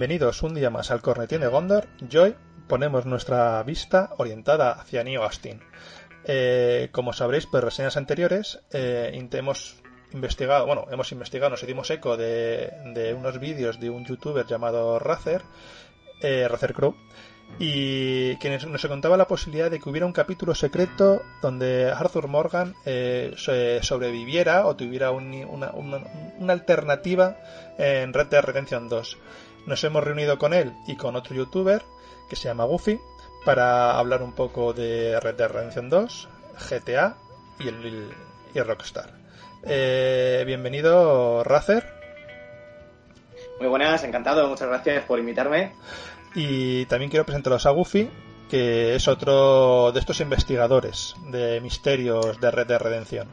Bienvenidos un día más al Cornetín de Gondor. Y hoy ponemos nuestra vista orientada hacia New Austin. Eh, como sabréis, por reseñas anteriores, eh, hemos investigado, bueno, hemos investigado, nos hicimos eco de, unos vídeos de un youtuber llamado Razer, eh, Razer Crow, y que nos contaba la posibilidad de que hubiera un capítulo secreto donde Arthur Morgan eh, sobreviviera o tuviera una, una, alternativa en Red Dead Redemption 2. Nos hemos reunido con él y con otro youtuber que se llama Goofy para hablar un poco de Red Dead Redemption 2, GTA y, el, y Rockstar. Eh, bienvenido, Razer. Muy buenas, encantado, muchas gracias por invitarme. Y también quiero presentaros a Goofy, que es otro de estos investigadores de misterios de Red de Redención.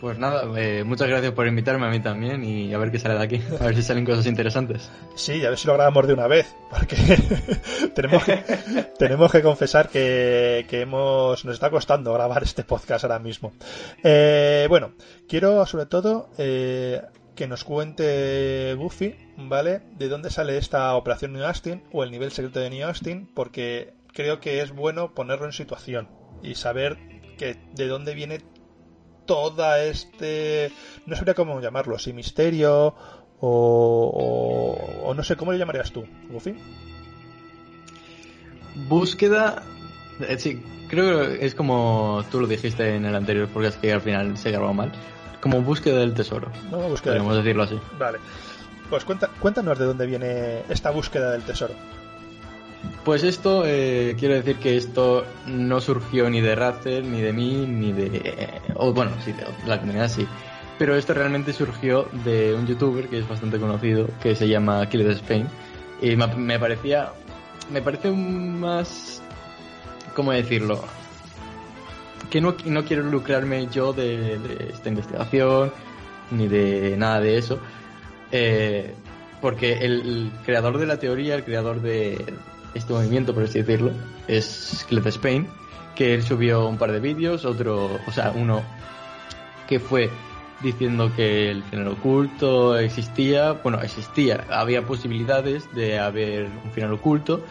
Pues nada, eh, muchas gracias por invitarme a mí también y a ver qué sale de aquí, a ver si salen cosas interesantes. Sí, a ver si lo grabamos de una vez, porque tenemos, que, tenemos que confesar que, que, hemos, nos está costando grabar este podcast ahora mismo. Eh, bueno, quiero sobre todo eh, que nos cuente Buffy, ¿vale? De dónde sale esta operación New Austin o el nivel secreto de New Austin, porque creo que es bueno ponerlo en situación y saber que de dónde viene toda este no sabría cómo llamarlo, si misterio o, o, no sé cómo lo llamarías tú, Buffy. Búsqueda, eh, sí, creo que es como tú lo dijiste en el anterior porque es que al final se grabó mal como búsqueda del tesoro. No, búsqueda Podemos decirlo así. Vale. Pues cuenta, cuéntanos de dónde viene esta búsqueda del tesoro. Pues esto, eh, quiero decir que esto no surgió ni de Razer, ni de mí, ni de... o bueno, sí, de la comunidad sí. Pero esto realmente surgió de un youtuber que es bastante conocido, que se llama Killer Spain. Y me parecía... Me parece más... ¿Cómo decirlo? que no, no quiero lucrarme yo de, esta investigación ni de nada de eso. Eh, porque el, creador de la teoría, el creador de este movimiento, por así decirlo, es Cliff Spain, que él subió un par de vídeos, otro, o sea, uno que fue diciendo que el final oculto existía, bueno, existía, había posibilidades de haber un final oculto,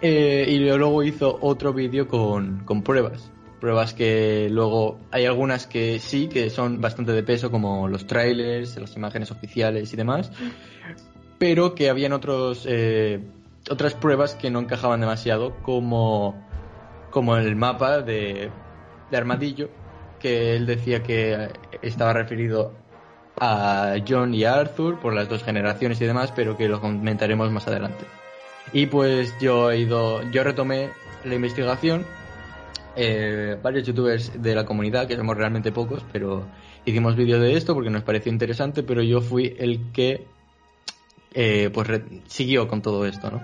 eh, y luego hizo otro vídeo con, con pruebas pruebas que luego hay algunas que sí, que son bastante de peso, como los trailers, las imágenes oficiales y demás, pero que habían otros, eh, otras pruebas que no encajaban demasiado, como, como el mapa de, de Armadillo, que él decía que estaba referido a John y a Arthur por las dos generaciones y demás, pero que lo comentaremos más adelante. Y pues yo he ido, yo retomé la investigación eh, varios youtubers de la comunidad, que somos realmente pocos, pero hicimos vídeos de esto porque nos pareció interesante, pero yo fui el que eh, pues siguió con todo esto, ¿no?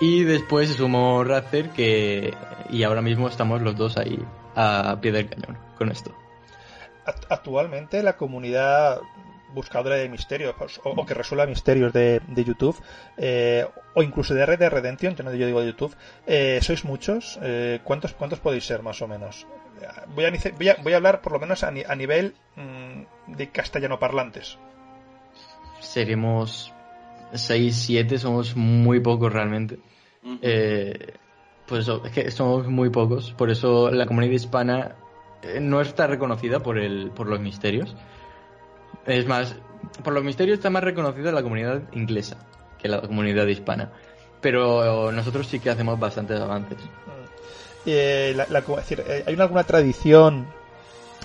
Y después se sumó Razer que y ahora mismo estamos los dos ahí a pie del cañón con esto. Actualmente la comunidad buscadora de misterios pues, o, que resuelva misterios de, YouTube eh, o incluso de Red de Redemption, que no yo digo de YouTube, eh, ¿sois muchos? Eh, ¿cuántos, ¿Cuántos podéis ser más o menos? Voy a, voy a, hablar por lo menos a, nivel mm, de castellano parlantes. Seremos 6, 7, somos muy pocos realmente. pues es que somos muy pocos, por eso la comunidad hispana no está reconocida por, el, por los misterios. Es más, por los misterios está más reconocida la comunidad inglesa que la comunidad hispana. Pero nosotros sí que hacemos bastantes avances. Eh, eh, ¿Hay alguna tradición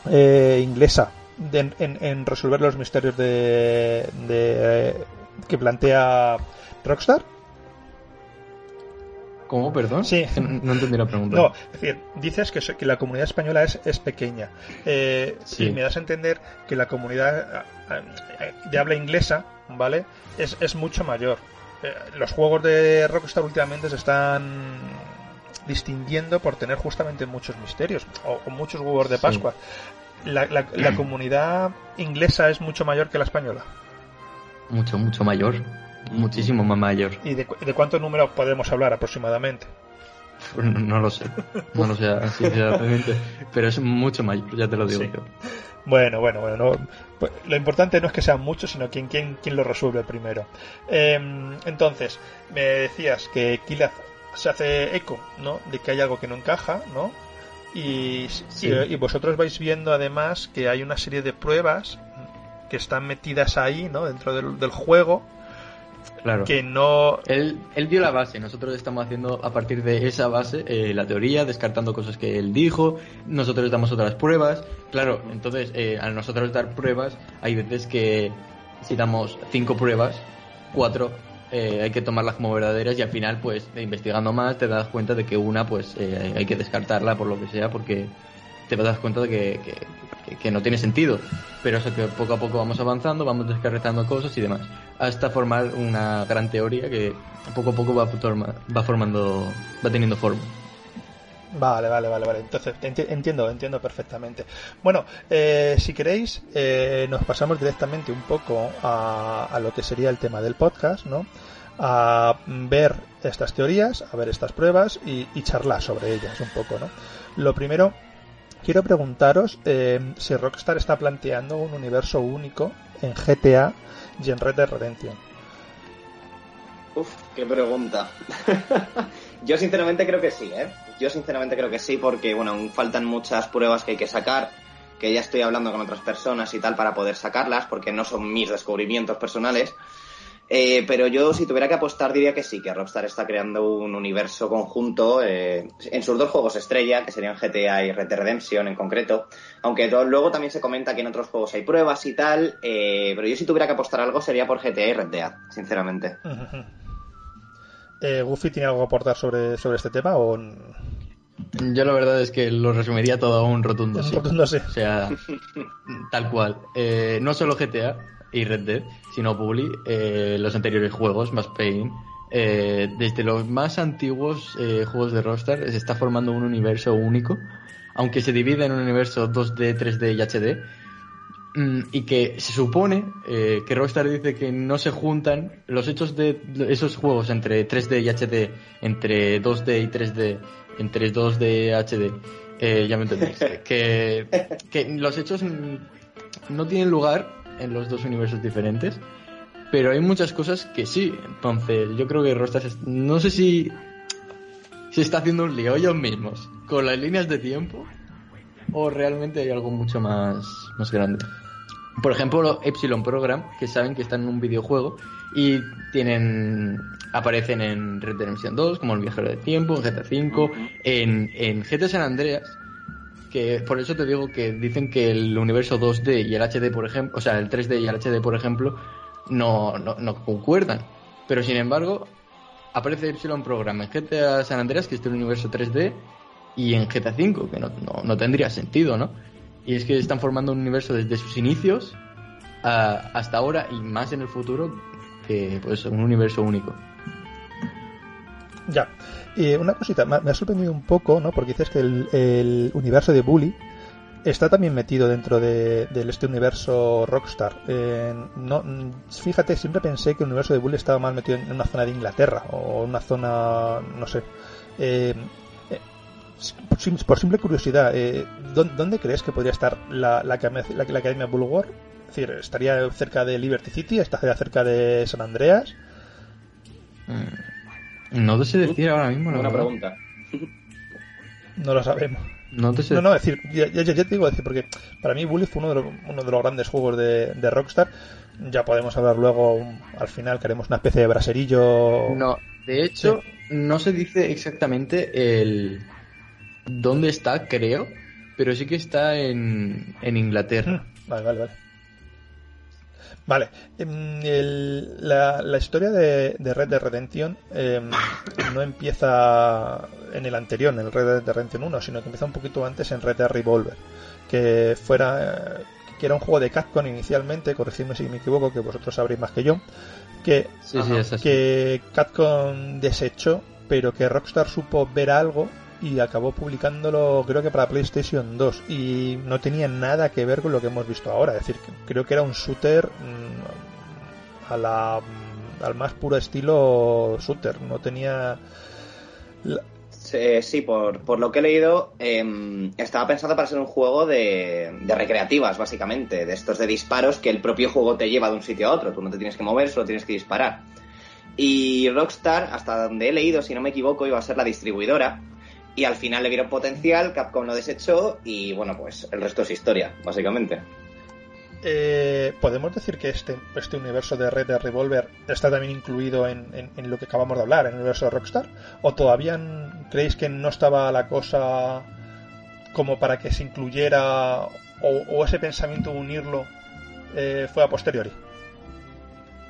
eh, inglesa en, resolver los misterios de, que plantea Rockstar? ¿Cómo, perdón? Sí. No, entendí la pregunta. No, es decir, dices que, que la comunidad española es, es pequeña. Eh, Y me das a entender que la comunidad de habla inglesa, ¿vale? Es, es mucho mayor. Eh, los juegos de Rockstar últimamente se están distinguiendo por tener justamente muchos misterios o, muchos huevos de Pascua. La, la, comunidad inglesa es mucho mayor que la española. Mucho, mucho mayor muchísimo más mayor. ¿Y de, de cuántos números podemos hablar aproximadamente? No, lo sé, no lo sé sinceramente, pero es mucho mayor, ya te lo digo yo. Bueno, bueno, bueno. Pues, lo importante no es que sean muchos, sino quién, quién, quién lo resuelve primero. Em, entonces, me decías que Kilaz se hace eco, ¿no? De que hay algo que no encaja, ¿no? Y, y, vosotros vais viendo además que hay una serie de pruebas que están metidas ahí, ¿no? Dentro del, del juego Claro. Que no. Él, él dio la base, nosotros estamos haciendo a partir de esa base eh, la teoría, descartando cosas que él dijo, nosotros damos otras pruebas. Claro, entonces, eh, al nosotros dar pruebas, hay veces que si damos cinco pruebas, cuatro eh, hay que tomarlas como verdaderas y al final, pues, investigando más, te das cuenta de que una, pues, hay que descartarla por lo que sea, porque te das cuenta de que, que, no tiene sentido. Pero eso que poco a poco vamos avanzando, vamos descarretando cosas y demás. Hasta formar una gran teoría que poco a poco va, va formando, va teniendo forma. Vale, vale, vale, vale. Entonces, entiendo, entiendo perfectamente. Bueno, eh, si queréis, eh, nos pasamos directamente un poco a, a, lo que sería el tema del podcast, ¿no? A ver estas teorías, a ver estas pruebas y, y charlar sobre ellas un poco, ¿no? Lo primero quiero preguntaros eh, si Rockstar está planteando un universo único en GTA y en Red Dead Redemption. Uf, qué pregunta. Yo sinceramente creo que sí, ¿eh? Yo sinceramente creo que sí porque, bueno, aún faltan muchas pruebas que hay que sacar, que ya estoy hablando con otras personas y tal para poder sacarlas, porque no son mis descubrimientos personales. Eh, pero yo, si tuviera que apostar, diría que sí, que Rockstar está creando un universo conjunto eh, en sus dos juegos estrella, que serían GTA y Red Dead Redemption en concreto. Aunque luego también se comenta que en otros juegos hay pruebas y tal. Eh, pero yo, si tuviera que apostar algo, sería por GTA y Red Dead, sinceramente. eh, ¿Goofy tiene algo que aportar sobre, sobre este tema o.? Yo la verdad es que lo resumiría todo a un rotundo sí. Rotundo sí. O sea, tal cual. no solo GTA, y Red Dead, sino Bully, eh, los anteriores juegos, más Pain. Eh, desde los más antiguos eh, juegos de Rockstar se está formando un universo único, aunque se divide en un universo 2D, 3D y HD, mm, y que se supone eh, que Rockstar dice que no se juntan los hechos de esos juegos entre 3D y HD, entre 2D y 3D, entre 2D y HD, eh, ya me entendéis, que, que los hechos no tienen lugar en los dos universos diferentes. Pero hay muchas cosas que sí. Entonces, yo creo que Rockstar no sé si se está haciendo un lío ellos mismos con las líneas de tiempo o realmente hay algo mucho más, más grande. Por ejemplo, Epsilon Program, que saben que están en un videojuego y tienen aparecen en Red Dead Redemption 2 como el viajero de tiempo, en GTA 5, en, en GTA San Andreas que por eso te digo que dicen que el universo 2D y el HD, por ejemplo, o sea, el 3D y el HD, por ejemplo, no, no, concuerdan. Pero sin embargo, aparece Epsilon Program en GTA San Andreas, que es el universo 3D, y en GTA 5, que no, no, no, tendría sentido, ¿no? Y es que están formando un universo desde sus inicios hasta ahora y más en el futuro, que pues un universo único. Ya. Y una cosita, me ha sorprendido un poco, ¿no? Porque dices que el, universo de Bully está también metido dentro de, este universo Rockstar. Eh, no, fíjate, siempre pensé que el universo de Bully estaba más metido en una zona de Inglaterra o en una zona, no sé. Eh, eh por, simple curiosidad, eh, ¿dónde crees que podría estar la Academia Bulwark? Es decir, ¿estaría cerca de Liberty City? ¿Estaría cerca de San Andreas? Mm. No te sé decir ahora mismo. Una pregunta. No lo sabemos. No te sé. No, no, decir, ya, ya, te digo decir, porque para mí Bully fue uno de los, uno de los grandes juegos de, de Rockstar. Ya podemos hablar luego, al final, que haremos una especie de braserillo. No, de hecho, no se dice exactamente el dónde está, creo, pero sí que está en, en Inglaterra. Mm, vale, vale, vale. Vale, em, la, la, historia de, Red Dead Redemption em, no empieza en el anterior, en el Red Dead Redemption 1, sino que empieza un poquito antes en Red Dead Revolver, que fuera que era un juego de Capcom inicialmente, corregidme si me equivoco, que vosotros sabréis más que yo, que, que Capcom desechó, pero que Rockstar supo ver algo y acabó publicándolo creo que para PlayStation 2 y no tenía nada que ver con lo que hemos visto ahora, es decir, creo que era un shooter mm, a la, mm, al más puro estilo shooter, no tenía... Eh, sí, por, por, lo que he leído, em, estaba pensado para ser un juego de, de, recreativas, básicamente, de estos de disparos que el propio juego te lleva de un sitio a otro. Tú no te tienes que mover, solo tienes que disparar. Y Rockstar, hasta donde he leído, si no me equivoco, iba a ser la distribuidora. Y al final le vieron potencial, Capcom lo desechó y bueno, pues el resto es historia, básicamente. Eh, ¿Podemos decir que este, este universo de Red Dead Revolver está también incluido en, en, lo que acabamos de hablar, en el universo de Rockstar? ¿O todavía creéis que no estaba la cosa como para que se incluyera o, o ese pensamiento de unirlo eh, fue a posteriori?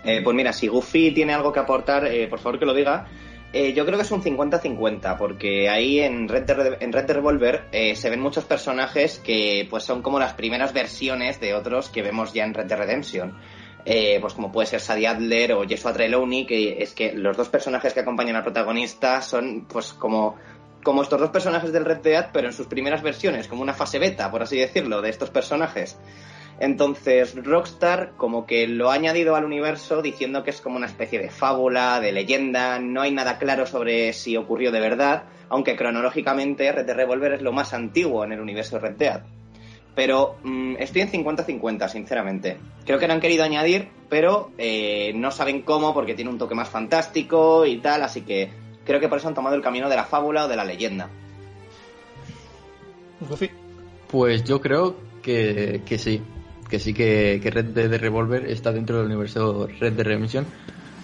Eh, pues mira, si Goofy tiene algo que aportar, eh, por favor que lo diga. Eh, yo creo que es un 50-50, porque ahí en Red Dead, en Red Dead Revolver eh, se ven muchos personajes que pues son como las primeras versiones de otros que vemos ya en Red Dead Redemption. Eh, pues como puede ser Sadie Adler o Joshua Trelawney, que es que los dos personajes que acompañan al protagonista son pues como, como estos dos personajes del Red Dead, pero en sus primeras versiones, como una fase beta, por así decirlo, de estos personajes. Entonces, Rockstar como que lo ha añadido al universo diciendo que es como una especie de fábula, de leyenda, no hay nada claro sobre si ocurrió de verdad, aunque cronológicamente Red Dead Revolver es lo más antiguo en el universo Red Dead. Pero mmm, estoy en 50-50, sinceramente. Creo que lo han querido añadir, pero eh, no saben cómo porque tiene un toque más fantástico y tal, así que creo que por eso han tomado el camino de la fábula o de la leyenda. Pues yo creo que, que sí, que sí que, que Red Dead Revolver está dentro del universo Red Dead Redemption.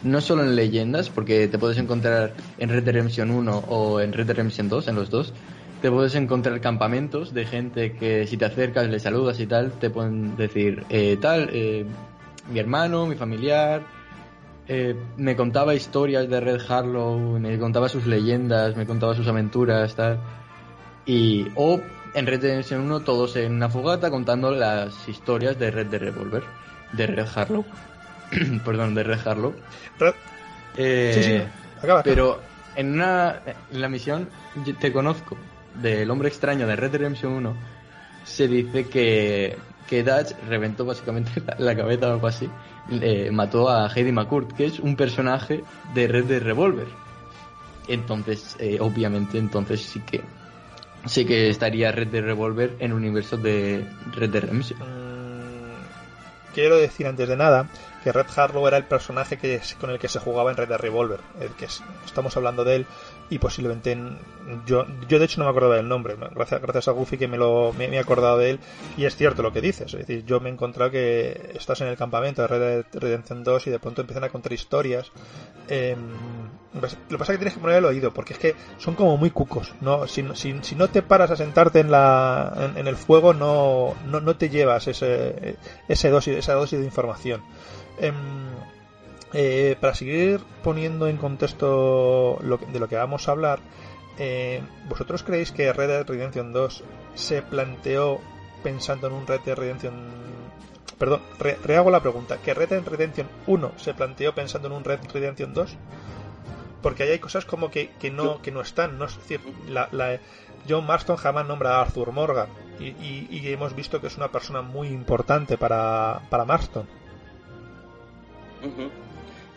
No solo en leyendas, porque te puedes encontrar en Red Dead Redemption 1 o en Red Dead Redemption 2, en los dos. Te puedes encontrar campamentos de gente que si te acercas, le saludas y tal, te pueden decir, eh, tal, eh, mi hermano, mi familiar, eh, me contaba historias de Red Harlow, me contaba sus leyendas, me contaba sus aventuras, tal. Y, o en Red Dead Redemption 1 todos en una fogata contando las historias de Red Dead Revolver, de Red Harlow. Perdón, de Red Harlow. Eh, sí, sí. Acaba, acaba. Pero en, una, en la misión Te Conozco del hombre extraño de Red Redemption 1 se dice que, que Dutch reventó básicamente la, la cabeza o algo así. Eh, mató a Heidi McCourt, que es un personaje de Red Dead Revolver. Entonces, eh, obviamente, entonces sí que sí que estaría Red Dead Revolver en de Red Redemption. Mm, quiero decir antes de nada que Red Harlow era el personaje que, con el que se jugaba en Red Dead Revolver, el que es, estamos hablando de él y posiblemente en, yo yo de hecho no me acordaba del nombre, gracias, gracias a Goofy que me lo me, me, he acordado de él y es cierto lo que dices, es decir, yo me he encontrado que estás en el campamento de Red Dead Redemption 2 y de pronto empiezan a contar historias eh, lo que pasa es que tienes que poner el oído, porque es que son como muy cucos. ¿no? Si, si, si no te paras a sentarte en, la, en, el fuego, no, no, no, te llevas ese, ese dosis, esa dosis de información. Eh, eh, para seguir poniendo en contexto lo de lo que vamos a hablar, eh, ¿vosotros creéis que Red Dead Redemption 2 se planteó pensando en un Red Dead Redemption perdón, re, rehago la pregunta, ¿que Red Dead Redemption 1 se planteó pensando en un Red Dead Redemption 2? Porque ahí hay cosas como que, que no que no están, ¿no? Es decir, la, la, John Marston jamás nombra a Arthur Morgan y, y, y, hemos visto que es una persona muy importante para, para Marston. Uh -huh.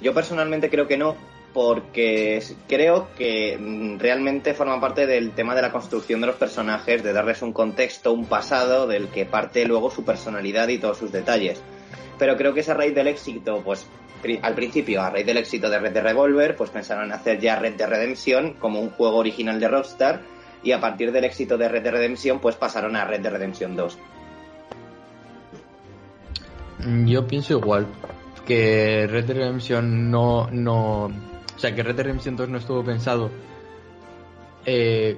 Yo personalmente creo que no, porque creo que realmente forma parte del tema de la construcción de los personajes, de darles un contexto, un pasado del que parte luego su personalidad y todos sus detalles. Pero creo que es a raíz del éxito, pues al principio, a raíz del éxito de Red Dead Revolver, pues pensaron en hacer ya Red Dead Redemption como un juego original de Rockstar y a partir del éxito de Red Dead Redemption, pues pasaron a Red Dead Redemption 2. Yo pienso igual que Red Dead Redemption no, no, o sea, que Red Dead Redemption 2 no estuvo pensado eh,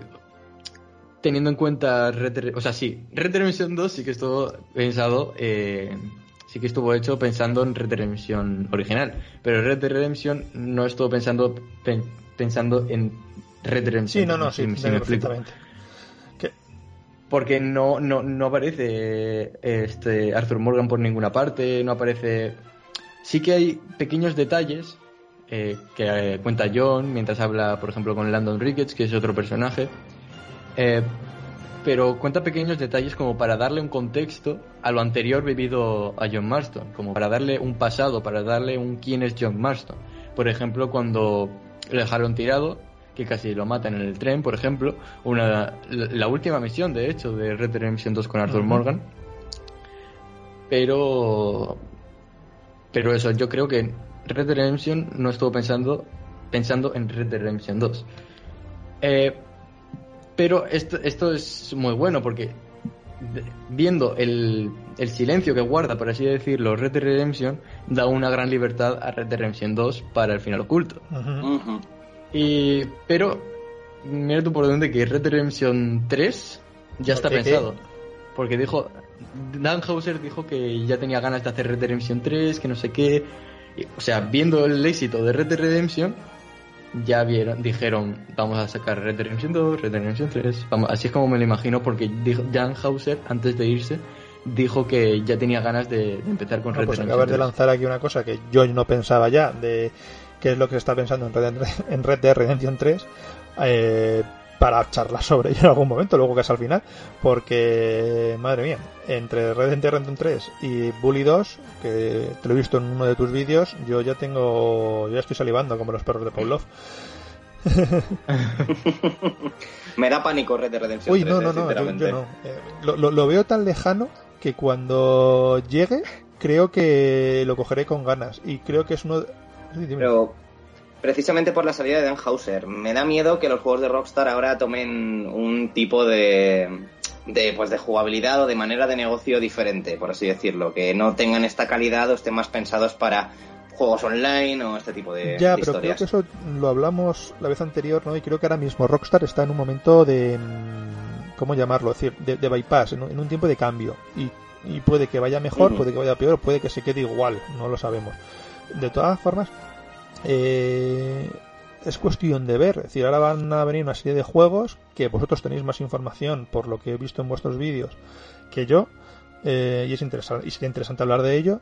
teniendo en cuenta Red o sea, sí, Red Dead Redemption 2 sí que estuvo pensado eh, sí que estuvo hecho pensando en Red Dead Redemption original, pero Red Dead Redemption no estuvo pensando pen, pensando en Red Dead Redemption. Sí, no, no, sí, si, si me explico. Porque no, no, no aparece este Arthur Morgan por ninguna parte, no aparece. Sí que hay pequeños detalles eh, que eh, cuenta John mientras habla, por ejemplo, con Landon Ricketts, que es otro personaje. Eh, pero cuenta pequeños detalles como para darle un contexto a lo anterior vivido a John Marston, como para darle un pasado, para darle un quién es John Marston. Por ejemplo, cuando le dejaron tirado, que casi lo matan en el tren, por ejemplo. Una, la, última misión, de hecho, de Red Dead Redemption 2 con Arthur Morgan. Pero. Pero eso, yo creo que Red Dead Redemption no estuvo pensando, pensando en Red Dead Redemption 2. Eh, pero esto, esto es muy bueno porque viendo el, el, silencio que guarda, por así decirlo, Red Dead Redemption, da una gran libertad a Red Dead Redemption 2 para el final oculto. Y, pero, mira tú por dónde que Red Dead Redemption 3 ya está pensado. Porque dijo, Dan Hauser dijo que ya tenía ganas de hacer Red Dead Redemption 3, que no sé qué. o sea, viendo el éxito de Red Dead Redemption, ya vieron, dijeron, vamos a sacar Red Dead Redemption 2, Red Dead Redemption 3. así es como me lo imagino, porque dijo, Dan Hauser, antes de irse, dijo que ya tenía ganas de, empezar con Red pues Dead Redemption acabas de lanzar aquí una cosa que yo no pensaba ya, de qué es lo que se está pensando en Red, en Red Dead Redemption 3. Eh, para charlar sobre ello en algún momento, luego que es al final, porque, madre mía, entre Red Dead Redemption 3 y Bully 2, que te lo he visto en uno de tus vídeos, yo ya tengo, ya estoy salivando como los perros de Pavlov. Me da pánico Red Dead Redemption Uy, no, no, no, yo, no. Eh, lo, lo, veo tan lejano que cuando llegue creo que lo cogeré con ganas y creo que es uno... Pero precisamente por la salida de Dan Hauser. Me da miedo que los juegos de Rockstar ahora tomen un tipo de, de, pues de jugabilidad o de manera de negocio diferente, por así decirlo. Que no tengan esta calidad o estén más pensados para juegos online o este tipo de, ya, pero creo que eso lo hablamos la vez anterior, ¿no? Y creo que ahora mismo Rockstar está en un momento de... ¿Cómo llamarlo? Es decir, de, bypass, en un, tiempo de cambio. Y, y puede que vaya mejor, puede que vaya peor, puede que se quede igual, no lo sabemos. De todas formas, eh, es cuestión de ver. Es decir, ahora van a venir una serie de juegos que vosotros tenéis más información por lo que he visto en vuestros vídeos que yo. Eh, y es interesante, y sería interesante hablar de ello.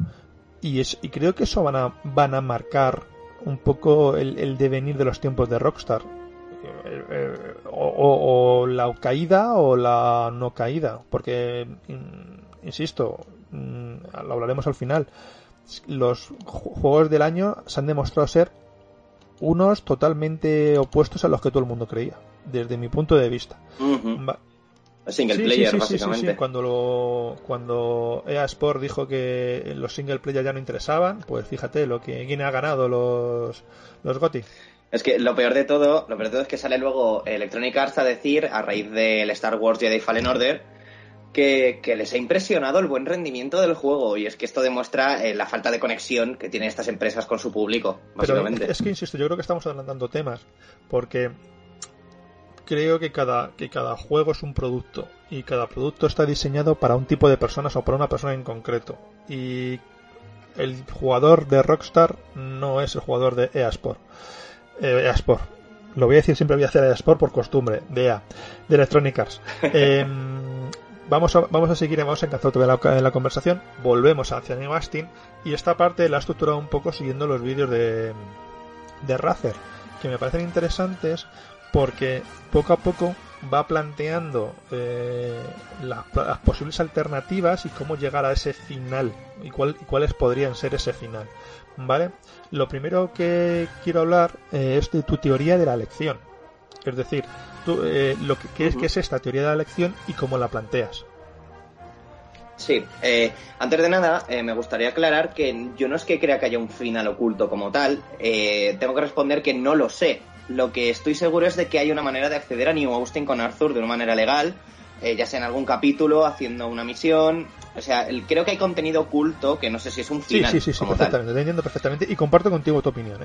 Y, es, y creo que eso van a, van a marcar un poco el, devenir de los tiempos de Rockstar. Eh, o, la caída o la no caída. Porque, insisto, mm, lo hablaremos al final los juegos del año se han demostrado ser unos totalmente opuestos a los que todo el mundo creía, desde mi punto de vista. Single player, básicamente. Cuando, lo, cuando EA Sport dijo que los single player ya no interesaban, pues fíjate lo que quién ha ganado los, los GOTY. Es que lo peor de todo, lo peor de todo es que sale luego Electronic Arts a decir, a raíz del Star Wars Jedi Fallen Order, que, les ha impresionado el buen rendimiento del juego y es que esto demuestra eh, la falta de conexión que tienen estas empresas con su público, básicamente. es que, insisto, yo creo que estamos adelantando temas porque creo que cada, que cada juego es un producto y cada producto está diseñado para un tipo de personas o para una persona en concreto y el jugador de Rockstar no es el jugador de EA Sport. Eh, EA Sport. Lo voy a decir siempre voy a hacer EA Sport por costumbre, de EA, de Electronic Arts. Em, Vamos a, vamos a seguir, vamos a encanzar otra vez la, conversación. Volvemos hacia New Austin y esta parte la he estructurado un poco siguiendo los vídeos de, de Razer, que me parecen interesantes porque poco a poco va planteando eh, las posibles alternativas y cómo llegar a ese final y cuáles podrían ser ese final. ¿Vale? Lo primero que quiero hablar eh, es de tu teoría de la elección. Es decir, eh, lo que, es, que es esta teoría de la elección y cómo la planteas. Sí, eh, antes de nada, eh, me gustaría aclarar que yo no es que crea que haya un final oculto como tal, tengo que responder que no lo sé. Lo que estoy seguro es de que hay una manera de acceder a New Austin con Arthur de una manera legal, ya sea en algún capítulo, haciendo una misión. O sea, creo que hay contenido oculto que no sé si es un final. Sí, sí, sí, perfectamente, te entiendo perfectamente y comparto contigo tu opinión.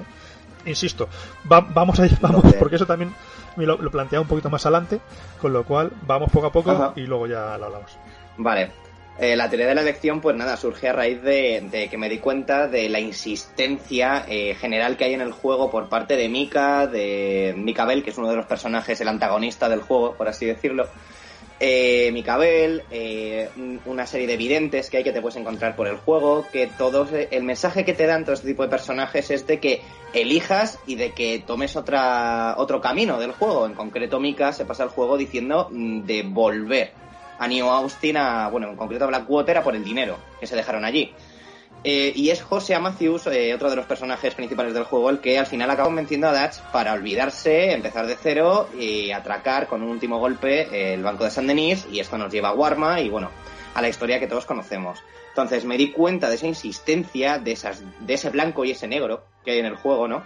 Insisto, vamos a vamos, porque eso también lo, lo plantea un poquito más adelante, con lo cual vamos poco a poco y luego ya lo hablamos. Vale. Eh, la teoría de la elección, pues nada, surge a raíz de, que me di cuenta de la insistencia eh, general que hay en el juego por parte de Mika, de Mika Bell, que es uno de los personajes, el antagonista del juego, por así decirlo, eh, Micabel, eh, una serie de evidentes que hay que te puedes encontrar por el juego, que todos, eh, el mensaje que te dan todo este tipo de personajes es de que elijas y de que tomes otra, otro camino del juego. En concreto, Mika se pasa el juego diciendo mm, de volver a New Austin, a, bueno, en concreto a Blackwater, a por el dinero que se dejaron allí. Eh, y es José Matthews, eh, otro de los personajes principales del juego, el que al final acaba convenciendo a Dutch para olvidarse, empezar de cero y atracar con un último golpe el banco de San Denis. Y esto nos lleva a Warma y bueno, a la historia que todos conocemos. Entonces me di cuenta de esa insistencia, de, esas, de ese blanco y ese negro que hay en el juego, ¿no?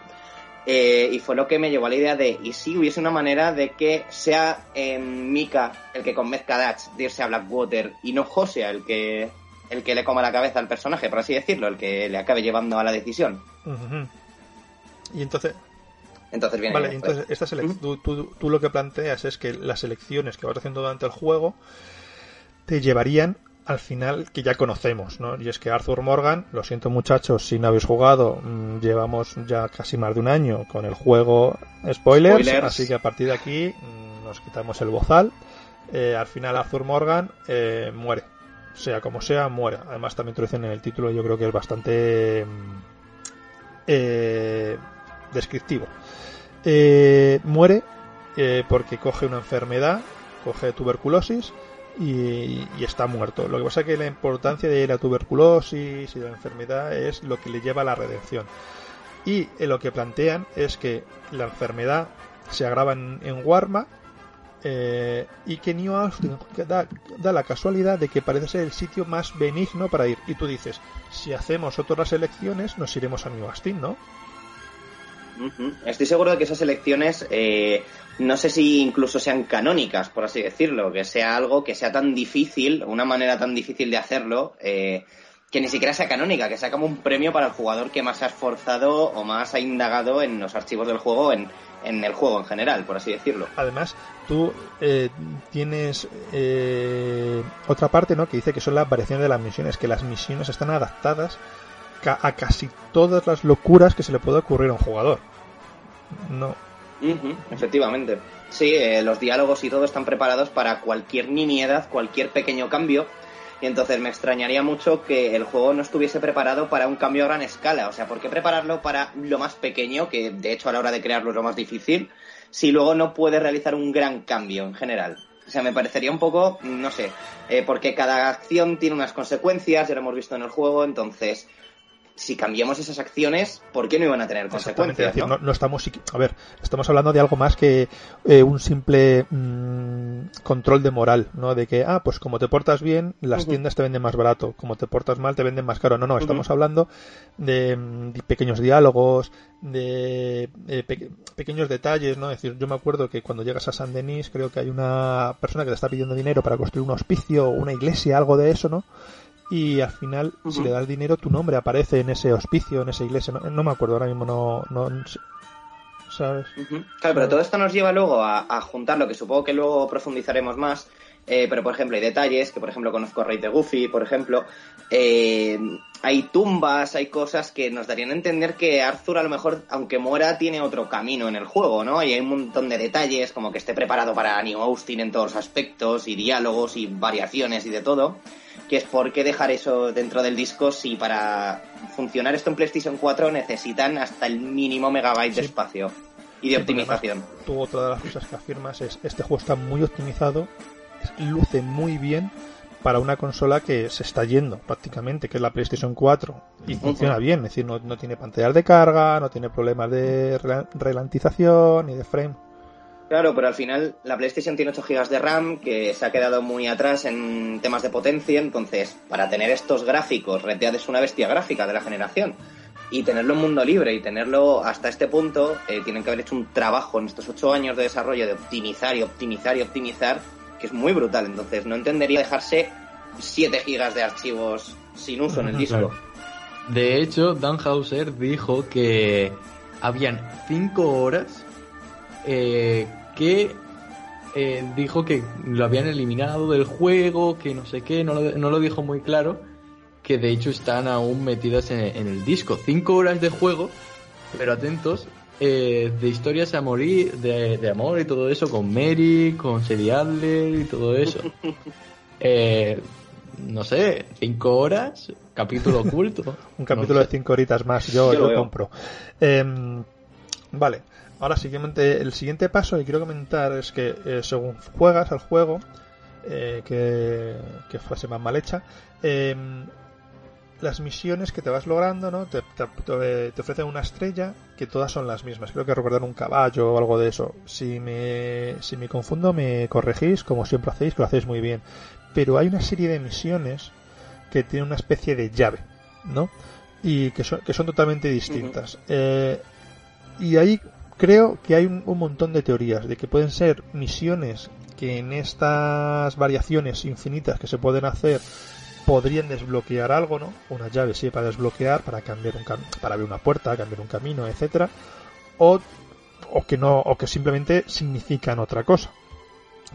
Eh, y fue lo que me llevó a la idea de, ¿y si hubiese una manera de que sea eh, Mika el que convenzca a Dutch de irse a Blackwater y no José el que, el que le coma la cabeza al personaje, por así decirlo, el que le acabe llevando a la decisión? Y entonces, Entonces viene... vale, entonces esta selec- tú, tú- tú lo que planteas es que las elecciones que vas haciendo durante el juego te llevarían al final que ya conocemos, ¿no? Y es que Arthur Morgan, lo siento muchachos, si no habéis jugado, mm, llevamos ya casi más de un año con el juego spoilers, Spoilers. así que a partir de aquí mm, nos quitamos el bozal. Eh, al final Arthur Morgan eh, muere, sea como sea, muere. Además también te lo dicen en el título, yo creo que es bastante mm, eh, descriptivo. Eh, muere eh, porque coge una enfermedad, coge tuberculosis y, y está muerto. Lo que pasa es que la importancia de la tuberculosis y de la enfermedad es lo que le lleva a la redención. Y eh, lo que plantean es que la enfermedad se agrava en, en Warma eh, y que New Austin da, da la casualidad de que parece ser el sitio más benigno para ir. Y tú dices, si hacemos otras elecciones, nos iremos a New Austin, ¿no? Estoy seguro de que esas elecciones, eh, no sé si incluso sean canónicas, por así decirlo, que sea algo que sea tan difícil, una manera tan difícil de hacerlo, eh, que ni siquiera sea canónica, que sea como un premio para el jugador que más ha esforzado o más ha indagado en los archivos del juego, en, en el juego en general, por así decirlo. Además, tú eh, tienes eh, otra parte, ¿no? Que dice que son las variaciones de las misiones, que las misiones están adaptadas ca- a casi todas las locuras que se le puede ocurrir a un jugador. No. Efectivamente. Sí, eh, los diálogos y todo están preparados para cualquier nimiedad, cualquier pequeño cambio. Entonces me extrañaría mucho que el juego no estuviese preparado para un cambio a gran escala. O sea, ¿por qué prepararlo para lo más pequeño, que de hecho a la hora de crearlo es lo más difícil, si luego no puede realizar un gran cambio en general? O sea, me parecería un poco, no sé, eh, porque cada acción tiene unas consecuencias, ya lo hemos visto en el juego, entonces, si cambiamos esas acciones, ¿por qué no iban a tener consecuencias? es decir, no? no, no estamos, a ver, estamos hablando de algo más que eh, un simple mm, control de moral, ¿no? De que, ah, pues como te portas bien, las tiendas te venden más barato, como te portas mal, te venden más caro. No, no, estamos hablando de, mm, de pequeños diálogos, de eh, pe- pequeños detalles, ¿no? Es decir, yo me acuerdo que cuando llegas a San Denis, creo que hay una persona que te está pidiendo dinero para construir un hospicio o una iglesia, algo de eso, ¿no? Y al final si le das dinero tu nombre aparece en ese hospicio, en esa iglesia, no, no me acuerdo ahora mismo, no. ¿sabes? Claro, pero todo esto nos lleva luego a, a juntar lo que supongo que luego profundizaremos más. eh, pero, por ejemplo, hay detalles que, por ejemplo, conozco a Rey de Goofy, por ejemplo. Eh, hay tumbas, hay cosas que nos darían a entender que Arthur, a lo mejor, aunque muera, tiene otro camino en el juego, ¿no? Y hay un montón de detalles, como que esté preparado para New Austin en todos los aspectos, y diálogos, y variaciones, y de todo. Que es por qué dejar eso dentro del disco si para funcionar esto en PlayStation 4 necesitan hasta el mínimo megabyte de espacio y de Sí, optimización. además, Tú otra de las cosas que afirmas es este juego está muy optimizado, luce muy bien para una consola que se está yendo prácticamente, que es la PlayStation 4 y funciona bien, es decir, no, no tiene pantallas de carga, no tiene problemas de rela- ralentización ni de frame. Claro, pero al final la PlayStation tiene 8 GB de RAM que se ha quedado muy atrás en temas de potencia, entonces para tener estos gráficos, Red Dead es una bestia gráfica de la generación. Y tenerlo en mundo libre y tenerlo hasta este punto, eh, tienen que haber hecho un trabajo en estos 8 años de desarrollo de optimizar y optimizar y optimizar, que es muy brutal. Entonces no entendería dejarse 7 GB de archivos sin uso en el disco. De hecho, Dan Hauser dijo que habían cinco horas eh, que eh, dijo que lo habían eliminado del juego, que no sé qué, no lo, no lo dijo muy claro, que de hecho están aún metidas en, en el disco. Cinco horas de juego, pero atentos, eh, de historias a morir, de, de amor y todo eso, con Mary, con Sadie Adler y todo eso. Eh, no sé, cinco horas, capítulo oculto. Un capítulo de 5 horitas más, yo, Yo lo yo compro. Em, vale, ahora siguiente, el siguiente paso que quiero comentar es que eh, según juegas al juego, eh, que, que frase más mal hecha, em, las misiones que te vas logrando, ¿no? Te, te, te, ofrecen una estrella que todas son las mismas. Creo que recordar un caballo o algo de eso. Si me, si me confundo, me corregís, como siempre hacéis, que lo hacéis muy bien. Pero hay una serie de misiones que tienen una especie de llave, ¿no? Y que son, que son totalmente distintas. eh, y ahí creo que hay un, un montón de teorías de que pueden ser misiones que en estas variaciones infinitas que se pueden hacer podrían desbloquear algo, ¿no? Una llave sí para desbloquear, para cambiar un para abrir una puerta, cambiar un camino, etcétera, o, o que no, o que simplemente significan otra cosa.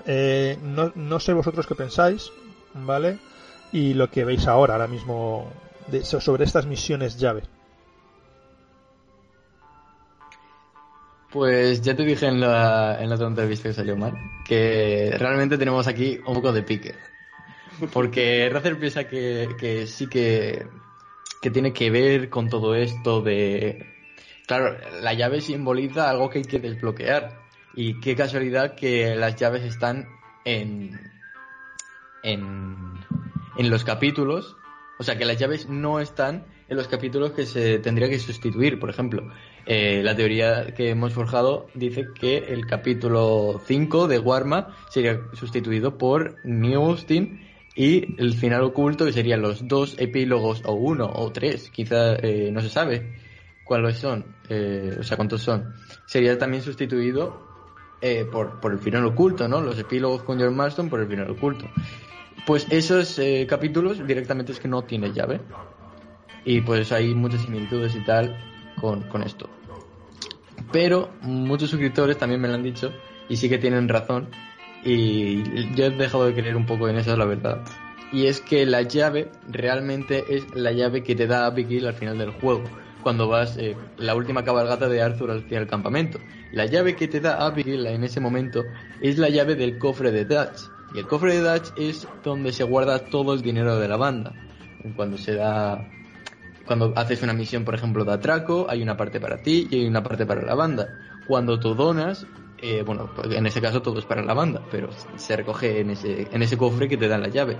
Eh, no, no sé vosotros qué pensáis, ¿vale? Y lo que veis ahora, ahora mismo, sobre estas misiones llave. Pues ya te dije en la, en la otra entrevista que salió mal, que realmente tenemos aquí un poco de pique. Porque Razer piensa que, que sí que, que tiene que ver con todo esto de... Claro, la llave simboliza algo que hay que desbloquear. Y qué casualidad que las llaves están en, en, en los capítulos. O sea, que las llaves no están en los capítulos que se tendría que sustituir. Por ejemplo, eh, la teoría que hemos forjado dice que el capítulo 5 de Warma sería sustituido por New Austin y el final oculto que serían los dos epílogos o uno o tres, quizá eh, no se sabe cuáles son, eh, o sea cuántos son, sería también sustituido eh, por, por el final oculto, ¿no? Los epílogos con George Marston por el final oculto. Pues esos eh, capítulos directamente es que no tiene llave. Y pues hay muchas similitudes y tal con, con esto. Pero muchos suscriptores también me lo han dicho y sí que tienen razón y yo he dejado de creer un poco en eso, la verdad. Y es que la llave realmente es la llave que te da Abigail al final del juego, cuando vas eh, la última cabalgata de Arthur hacia el campamento. La llave que te da Abigail en ese momento es la llave del cofre de Dutch. Y el cofre de Dutch es donde se guarda todo el dinero de la banda. Cuando se da cuando haces una misión, por ejemplo, de atraco, hay una parte para ti y hay una parte para la banda. Cuando tú donas, eh, bueno, pues en ese caso todo es para la banda, pero se recoge en ese, en ese cofre que te da la llave.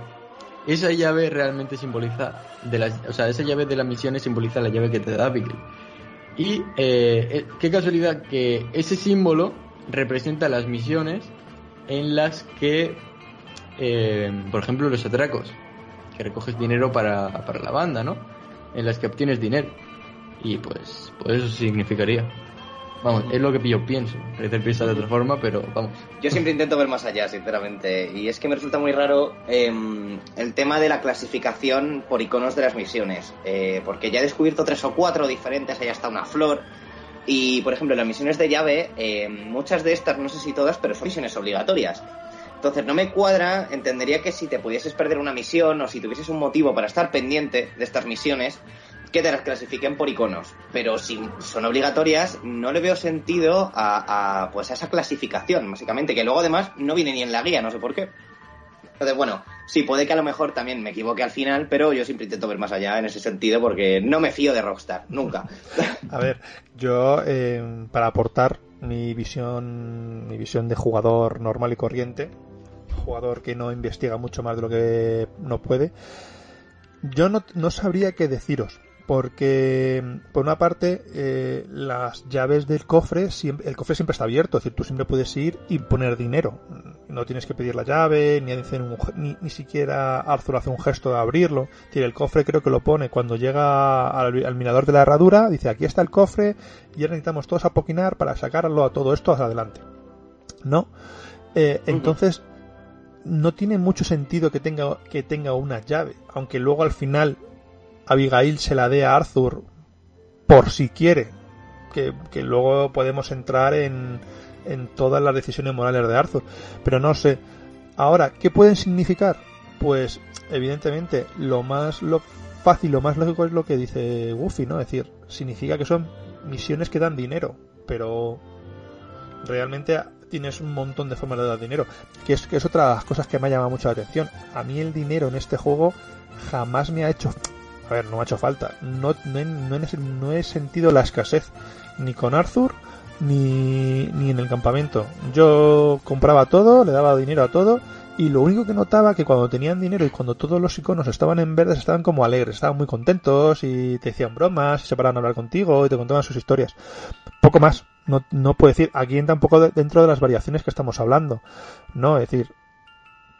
Esa llave realmente simboliza, de las, o sea, esa llave de las misiones simboliza la llave que te da Abigail. Y eh, qué casualidad que ese símbolo representa las misiones en las que, eh, por ejemplo, los atracos, que recoges dinero para, para la banda, ¿no? En las que obtienes dinero. Y pues, pues eso significaría. Vamos, es lo que yo pienso. Razer piensa de otra forma, pero vamos. Yo siempre intento ver más allá, sinceramente. Y es que me resulta muy raro eh, el tema de la clasificación por iconos de las misiones. Eh, porque ya he descubierto tres o cuatro diferentes, hay hasta una flor. Y, por ejemplo, las misiones de llave, eh, muchas de estas, no sé si todas, pero son misiones obligatorias. Entonces, no me cuadra, entendería que si te pudieses perder una misión o si tuvieses un motivo para estar pendiente de estas misiones, que te las clasifiquen por iconos. Pero si son obligatorias, no le veo sentido a, pues a esa clasificación, básicamente, que luego además no viene ni en la guía, no sé por qué. Entonces, bueno, sí, puede que a lo mejor también me equivoque al final, pero yo siempre intento ver más allá en ese sentido porque no me fío de Rockstar, nunca. A ver, yo eh, para aportar mi visión, mi visión de jugador normal y corriente, jugador que no investiga mucho más de lo que no puede, yo no, no sabría qué deciros porque por una parte eh, las llaves del cofre siempre, el cofre siempre está abierto es decir tú siempre puedes ir y poner dinero. No tienes que pedir la llave ni, un, ni, ni siquiera Arthur hace un gesto de abrirlo. Decir, el cofre creo que lo pone cuando llega al, al, mirador de la herradura dice aquí está el cofre y ahora necesitamos todos apoquinar para sacarlo a todo esto hacia adelante no eh, entonces no tiene mucho sentido que tenga que tenga una llave aunque luego al final Abigail se la dé a Arthur por si quiere. Que, luego podemos entrar en, en, todas las decisiones morales de Arthur. Pero no sé. Ahora, ¿qué pueden significar? Pues, evidentemente, lo más lo fácil, lo más lógico es lo que dice Goofy, ¿no? Es decir, significa que son misiones que dan dinero. Pero realmente tienes un montón de formas de dar dinero. Que es, que es otra de las cosas que me ha llamado mucho la atención. A mí el dinero en este juego jamás me ha hecho a ver, no me ha hecho falta. No, no, no, he, no, he, sentido la escasez ni con Arthur ni, ni en el campamento. Yo compraba todo, le daba dinero a todo y lo único que notaba que cuando tenían dinero y cuando todos los iconos estaban en verdes estaban como alegres, estaban muy contentos y te decían bromas, y se paraban a hablar contigo y te contaban sus historias. Poco más, no, no puedo decir, aquí entra un poco dentro de las variaciones que estamos hablando, ¿no? Es decir,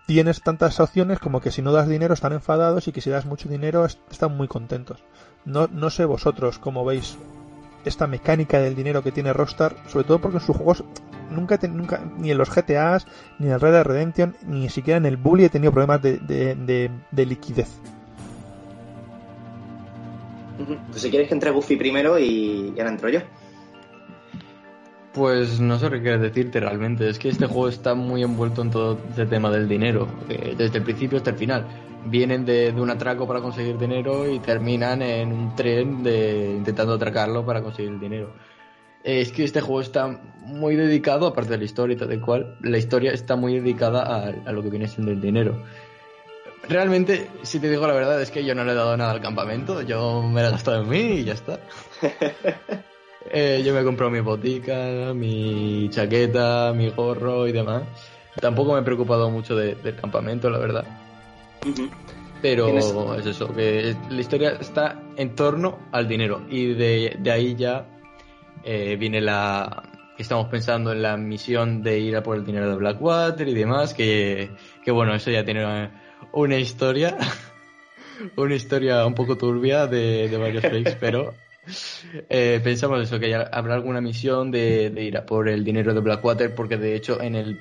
tienes tantas opciones como que si no das dinero están enfadados y que si das mucho dinero están muy contentos. No, no sé vosotros cómo veis esta mecánica del dinero que tiene Rockstar, sobre todo porque en sus juegos nunca, nunca ni en los GTAs, ni en el Red Dead Redemption, ni siquiera en el Bully he tenido problemas de, de, liquidez. Pues si quieres que entre Buffy primero y, ahora entro yo. Pues no sé qué decirte realmente. Es que este juego está muy envuelto en todo este tema del dinero, eh, desde el principio hasta el final. Vienen de, de, un atraco para conseguir dinero y terminan en un tren de, intentando atracarlo para conseguir el dinero es que este juego está muy dedicado, aparte de la historia y tal cual, la historia está muy dedicada a, lo que viene siendo el dinero. Realmente, si te digo la verdad, es que yo no le he dado nada al campamento, yo me lo he gastado en mí y ya está. Eh, yo me he comprado mi botica, mi chaqueta, mi gorro y demás. Tampoco me he preocupado mucho del campamento, la verdad. Pero es eso, que la historia está en torno al dinero y de, de ahí ya eh, viene la... Estamos pensando en la misión de ir a por el dinero de Blackwater y demás, que, que bueno, eso ya tiene una, historia, una historia un poco turbia de, varios fakes, pero eh, pensamos eso, que habrá alguna misión de, ir a por el dinero de Blackwater, porque de hecho en el,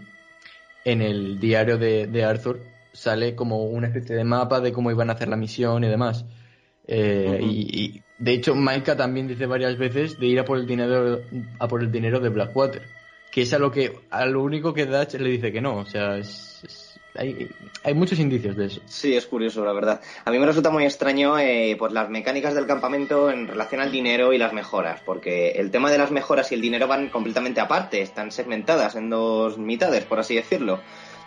en el diario de, Arthur sale como una especie de mapa de cómo iban a hacer la misión y demás. Eh, y, de hecho, Maika también dice varias veces de ir a por el dinero, a por el dinero de Blackwater. Que es a lo que, a lo único que Dutch le dice que no. O sea, hay, hay, muchos indicios de eso. Sí, es curioso, la verdad. A mí me resulta muy extraño eh, pues las mecánicas del campamento en relación al dinero y las mejoras, porque el tema de las mejoras y el dinero van completamente aparte, están segmentadas en dos mitades, por así decirlo.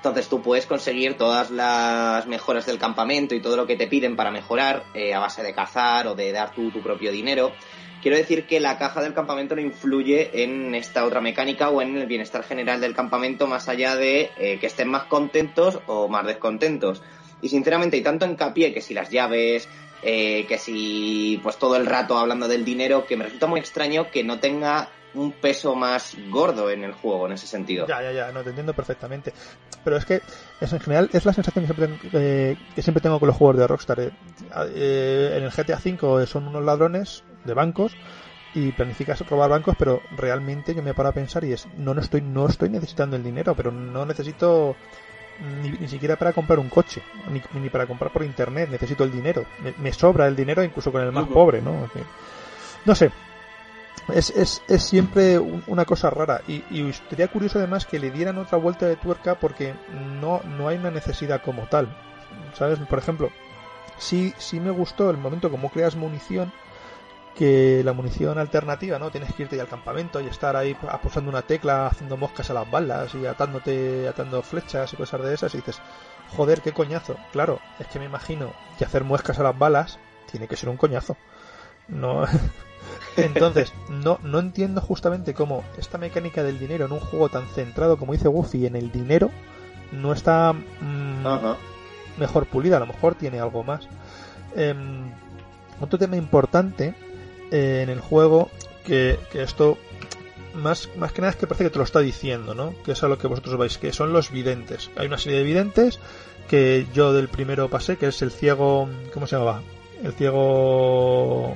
Entonces tú puedes conseguir todas las mejoras del campamento y todo lo que te piden para mejorar eh, a base de cazar o de dar tú tu propio dinero. Quiero decir que la caja del campamento no influye en esta otra mecánica o en el bienestar general del campamento más allá de eh, que estén más contentos o más descontentos. Y sinceramente hay tanto hincapié que si las llaves, eh, que si pues todo el rato hablando del dinero, que me resulta muy extraño que no tenga un peso más gordo en el juego en ese sentido. Ya, ya, ya, no te entiendo perfectamente. Pero es que es, en general es la sensación que siempre, eh, que siempre tengo con los juegos de Rockstar. Eh. Eh, en el GTA V son unos ladrones de bancos y planificas robar bancos, pero realmente yo me paro a pensar y es no no estoy no estoy necesitando el dinero, pero no necesito ni, siquiera para comprar un coche, ni, ni, para comprar por internet, necesito el dinero. Me, sobra el dinero incluso con el más pobre, ¿no? No sé, es, es, es siempre una cosa rara y, y sería curioso además que le dieran otra vuelta de tuerca porque no, no hay una necesidad como tal. ¿Sabes? Por ejemplo, sí, sí me gustó el momento como creas munición que la munición alternativa, ¿no? Tienes que irte al campamento y estar ahí apulsando una tecla, haciendo moscas a las balas y atándote, atando flechas y cosas de esas y dices, joder, qué coñazo. Claro, es que me imagino que hacer muescas a las balas tiene que ser un coñazo. No, Entonces, no, no entiendo justamente cómo esta mecánica del dinero en un juego tan centrado como dice Goofy en el dinero no está mm, mejor pulida, a lo mejor tiene algo más. Em, otro tema importante eh, en el juego, que, esto más, más que nada es que parece que te lo está diciendo, ¿no? Que es a lo que vosotros vais, que son los videntes. Hay una serie de videntes que yo del primero pasé, que es el ciego, ¿cómo se llamaba? El ciego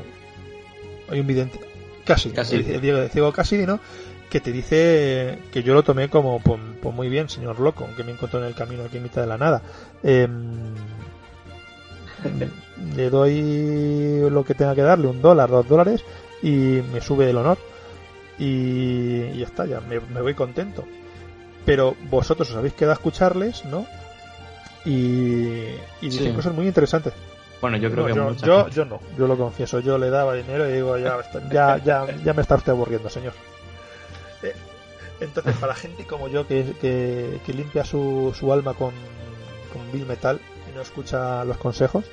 hay un vidente, casi, casi. El, el, ciego casi, ¿no? Que te dice que yo lo tomé como, pues, pues, muy bien, señor loco, que me encontró en el camino aquí en mitad de la nada. Em, le doy lo que tenga que darle, un dólar, dos dólares, y me sube el honor. Y, ya está, ya me, voy contento. Pero vosotros os habéis quedado a escucharles, ¿no? Y, y dicen cosas muy interesantes. Bueno, yo creo que yo, yo, yo, no, yo lo confieso, yo le daba dinero y digo, ya, ya, ya, ya me está usted aburriendo, señor. Eh, entonces, para gente como yo que, que, limpia su, su alma con, con Bill Metal y no escucha los consejos,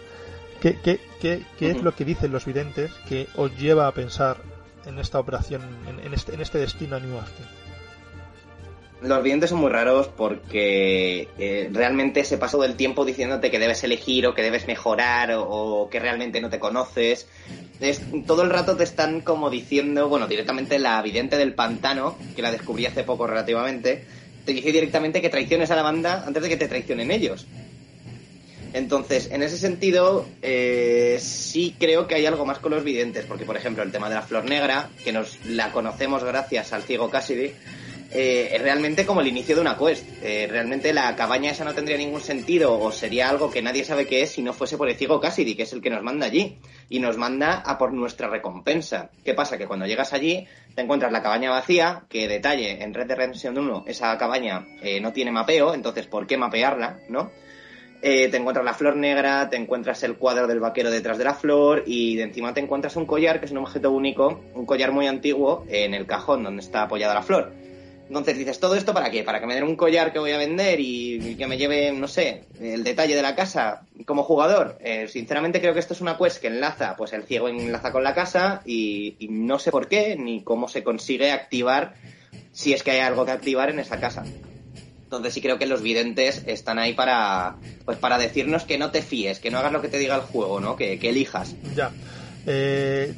¿qué, qué, qué, qué es lo que dicen los videntes que os lleva a pensar en esta operación, en, este, en este destino a New Austin? Los videntes son muy raros porque eh, realmente se pasa todo el tiempo diciéndote que debes elegir o que debes mejorar o, que realmente no te conoces. Es, todo el rato te están como diciendo, bueno, directamente la vidente del pantano, que la descubrí hace poco relativamente, te dice directamente que traiciones a la banda antes de que te traicionen ellos. Entonces, en ese sentido, eh, sí creo que hay algo más con los videntes, porque por ejemplo el tema de la flor negra, que nos la conocemos gracias al ciego Cassidy, eh, es realmente como el inicio de una quest. Eh, realmente la cabaña esa no tendría ningún sentido o sería algo que nadie sabe qué es si no fuese por el ciego Cassidy, que es el que nos manda allí. Y nos manda a por nuestra recompensa. ¿Qué pasa? Que cuando llegas allí te encuentras la cabaña vacía, que detalle, en Red Dead Redemption 1 esa cabaña eh, no tiene mapeo, entonces ¿por qué mapearla? ¿No? Eh, te encuentras la flor negra, te encuentras el cuadro del vaquero detrás de la flor y de encima te encuentras un collar que es un objeto único, un collar muy antiguo en el cajón donde está apoyada la flor. Entonces dices, ¿todo esto para qué? ¿Para que me den un collar que voy a vender y que me lleve, no sé, el detalle de la casa como jugador? Eh, sinceramente creo que esto es una quest que enlaza, pues el ciego enlaza con la casa y, no sé por qué ni cómo se consigue activar si es que hay algo que activar en esa casa. Entonces sí creo que los videntes están ahí para pues para decirnos que no te fíes, que no hagas lo que te diga el juego, ¿no? Que, elijas. Ya. Eh,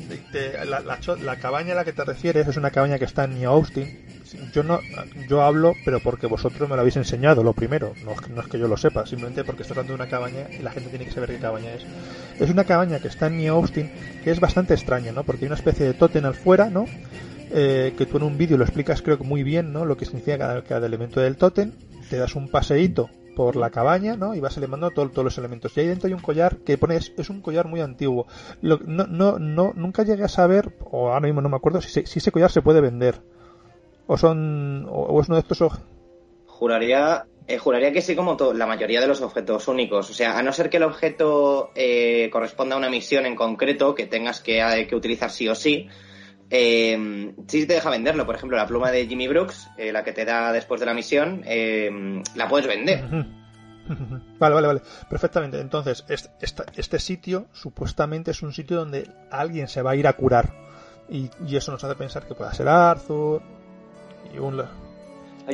la, la, la, cabaña a la que te refieres es una cabaña que está en New Austin. Yo no, yo hablo, pero porque vosotros me lo habéis enseñado, lo primero. No, no es que yo lo sepa, simplemente porque estoy hablando de una cabaña y la gente tiene que saber qué cabaña es. Es una cabaña que está en New Austin, que es bastante extraña, ¿no? Porque hay una especie de tótem al fuera, ¿no? Eh, que tú en un vídeo lo explicas creo que muy bien, ¿no? Lo que significa cada, cada elemento del tótem. Te das un paseíto por la cabaña, ¿no? Y vas eliminando todo, todos los elementos. Y ahí dentro hay un collar que pone, es, un collar muy antiguo. Lo, no, no, no, nunca llegué a saber, o ahora mismo no me acuerdo, si, si ese collar se puede vender. O son, o, o es uno de estos... Juraría, eh, juraría que sí, como la mayoría de los objetos únicos. O sea, a no ser que el objeto eh, corresponda a una misión en concreto que tengas que, eh, que utilizar sí o sí, eh, sí te deja venderlo. Por ejemplo, la pluma de Jimmy Brooks, eh, la que te da después de la misión, eh, la puedes vender. Vale, vale, vale. Perfectamente. Entonces, este, este, sitio supuestamente es un sitio donde alguien se va a ir a curar. Y, y eso nos hace pensar que pueda ser Arthur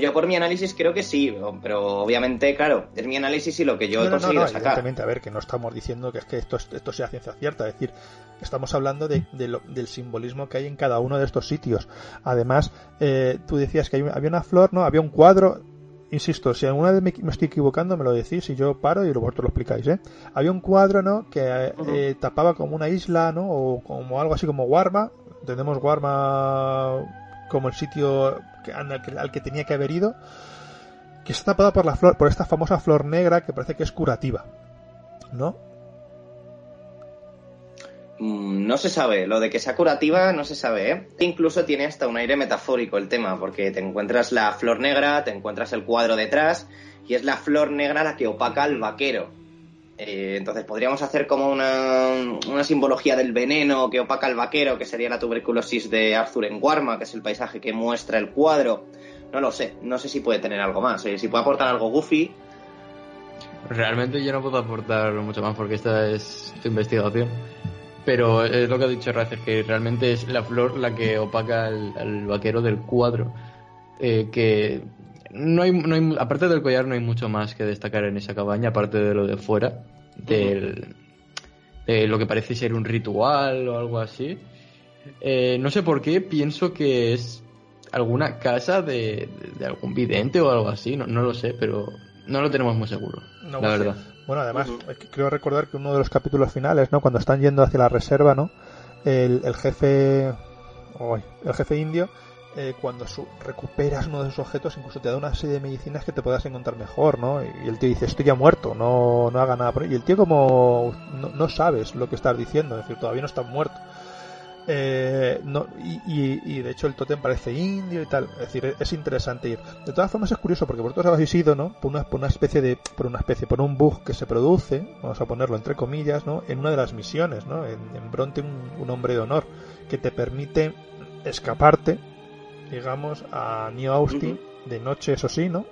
Yo por mi análisis creo que sí, pero obviamente, claro, es mi análisis y lo que yo no, he conseguido no, no, sacar. Evidentemente, a ver, que no estamos diciendo que es que esto, esto sea ciencia cierta, es decir, estamos hablando de, de lo, del simbolismo que hay en cada uno de estos sitios. Además, eh, tú decías que había una flor, ¿no? Había un cuadro, insisto, si alguna vez me, me, estoy equivocando, me lo decís y yo paro y vosotros lo explicáis, ¿eh? Había un cuadro, ¿no? Que eh, uh -huh. tapaba como una isla, ¿no? O como algo así como Warma. Entendemos Warma como el sitio que, al, que, al, que, tenía que haber ido, que está tapada por la flor, por esta famosa flor negra que parece que es curativa, ¿no? Mm, No se sabe, lo de que sea curativa no se sabe, ¿eh? Incluso tiene hasta un aire metafórico el tema, porque te encuentras la flor negra, te encuentras el cuadro detrás, y es la flor negra la que opaca al vaquero. Eh, entonces podríamos hacer como una, una, simbología del veneno que opaca al vaquero, que sería la tuberculosis de Arthur en Warma, que es el paisaje que muestra el cuadro. No lo sé, no sé si puede tener algo más, eh, si puede aportar algo goofy. Realmente yo no puedo aportar mucho más porque esta es tu investigación. Pero es lo que ha dicho Racer, que realmente es la flor la que opaca al, al vaquero del cuadro. Eh, que no hay, no hay, aparte del collar no hay mucho más que destacar en esa cabaña, aparte de lo de fuera, del, de lo que parece ser un ritual o algo así. Eh, no sé por qué, pienso que es alguna casa de, de, de algún vidente o algo así, no, no, lo sé, pero no lo tenemos muy seguro, no, la verdad. Bueno, además, uh -huh. creo recordar que uno de los capítulos finales, ¿no? Cuando están yendo hacia la reserva, ¿no? El, el jefe, oh, el jefe indio eh, cuando su, recuperas uno de esos objetos, incluso te da una serie de medicinas que te puedas encontrar mejor, ¿no? Y el tío dice, estoy ya muerto, no, no haga nada por. Y el tío como no, no, sabes lo que estás diciendo, es decir, todavía no estás muerto. Eh, no, y, y, y, de hecho el tótem parece indio y tal, es decir, es interesante ir. De todas formas es curioso porque vosotros habéis ido, ¿no? Por una, por una especie de, por una especie, por un bug que se produce, vamos a ponerlo entre comillas, ¿no? En una de las misiones, ¿no? En, Bronte un hombre de honor que te permite escaparte digamos, a New Austin, uh -huh. de noche, eso sí, ¿no?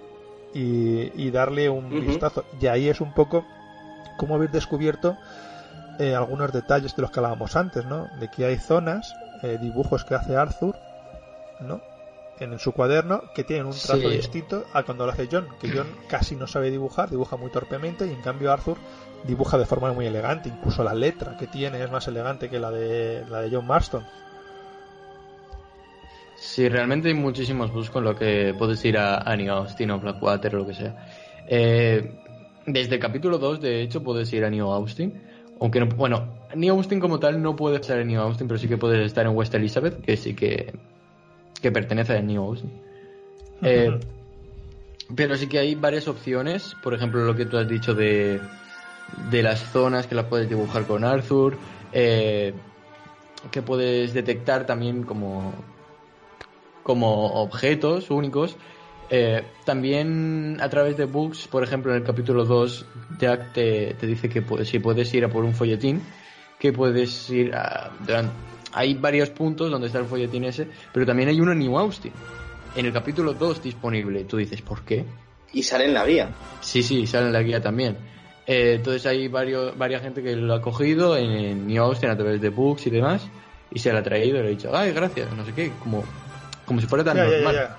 Y, y darle un uh -huh. vistazo. Y ahí es un poco como haber descubierto eh, algunos detalles de los que hablábamos antes, ¿no? De que hay zonas, eh, dibujos que hace Arthur, ¿no? en su cuaderno que tienen un trazo distinto a cuando lo hace John, que John casi no sabe dibujar, dibuja muy torpemente y en cambio Arthur dibuja de forma muy elegante, incluso la letra que tiene es más elegante que la de la de John Marston. Sí, realmente hay muchísimos books con lo que puedes ir a, a New Austin o Blackwater o lo que sea. Eh, desde el capítulo 2, de hecho, puedes ir a New Austin. Aunque no, bueno, New Austin como tal no puede estar en New Austin, pero sí que puedes estar en West Elizabeth, que sí que, que pertenece a New Austin. Eh, pero sí que hay varias opciones, por ejemplo, lo que tú has dicho de, de las zonas que las puedes dibujar con Arthur, eh, que puedes detectar también como como objetos únicos. Eh, también a través de books, por ejemplo, en el capítulo 2, Jack te, dice que si puedes ir a por un folletín, que puedes ir a... Hay varios puntos donde está el folletín ese, pero también hay uno en New Austin. En el capítulo 2 disponible. Tú dices, ¿por qué? Y sale en la guía. Sí, sí, sale en la guía también. Eh, entonces hay varios, varias gente que lo ha cogido en New Austin a través de books y demás, y se lo ha traído y le ha dicho, ay, gracias, no sé qué, como como si fuera tan normal.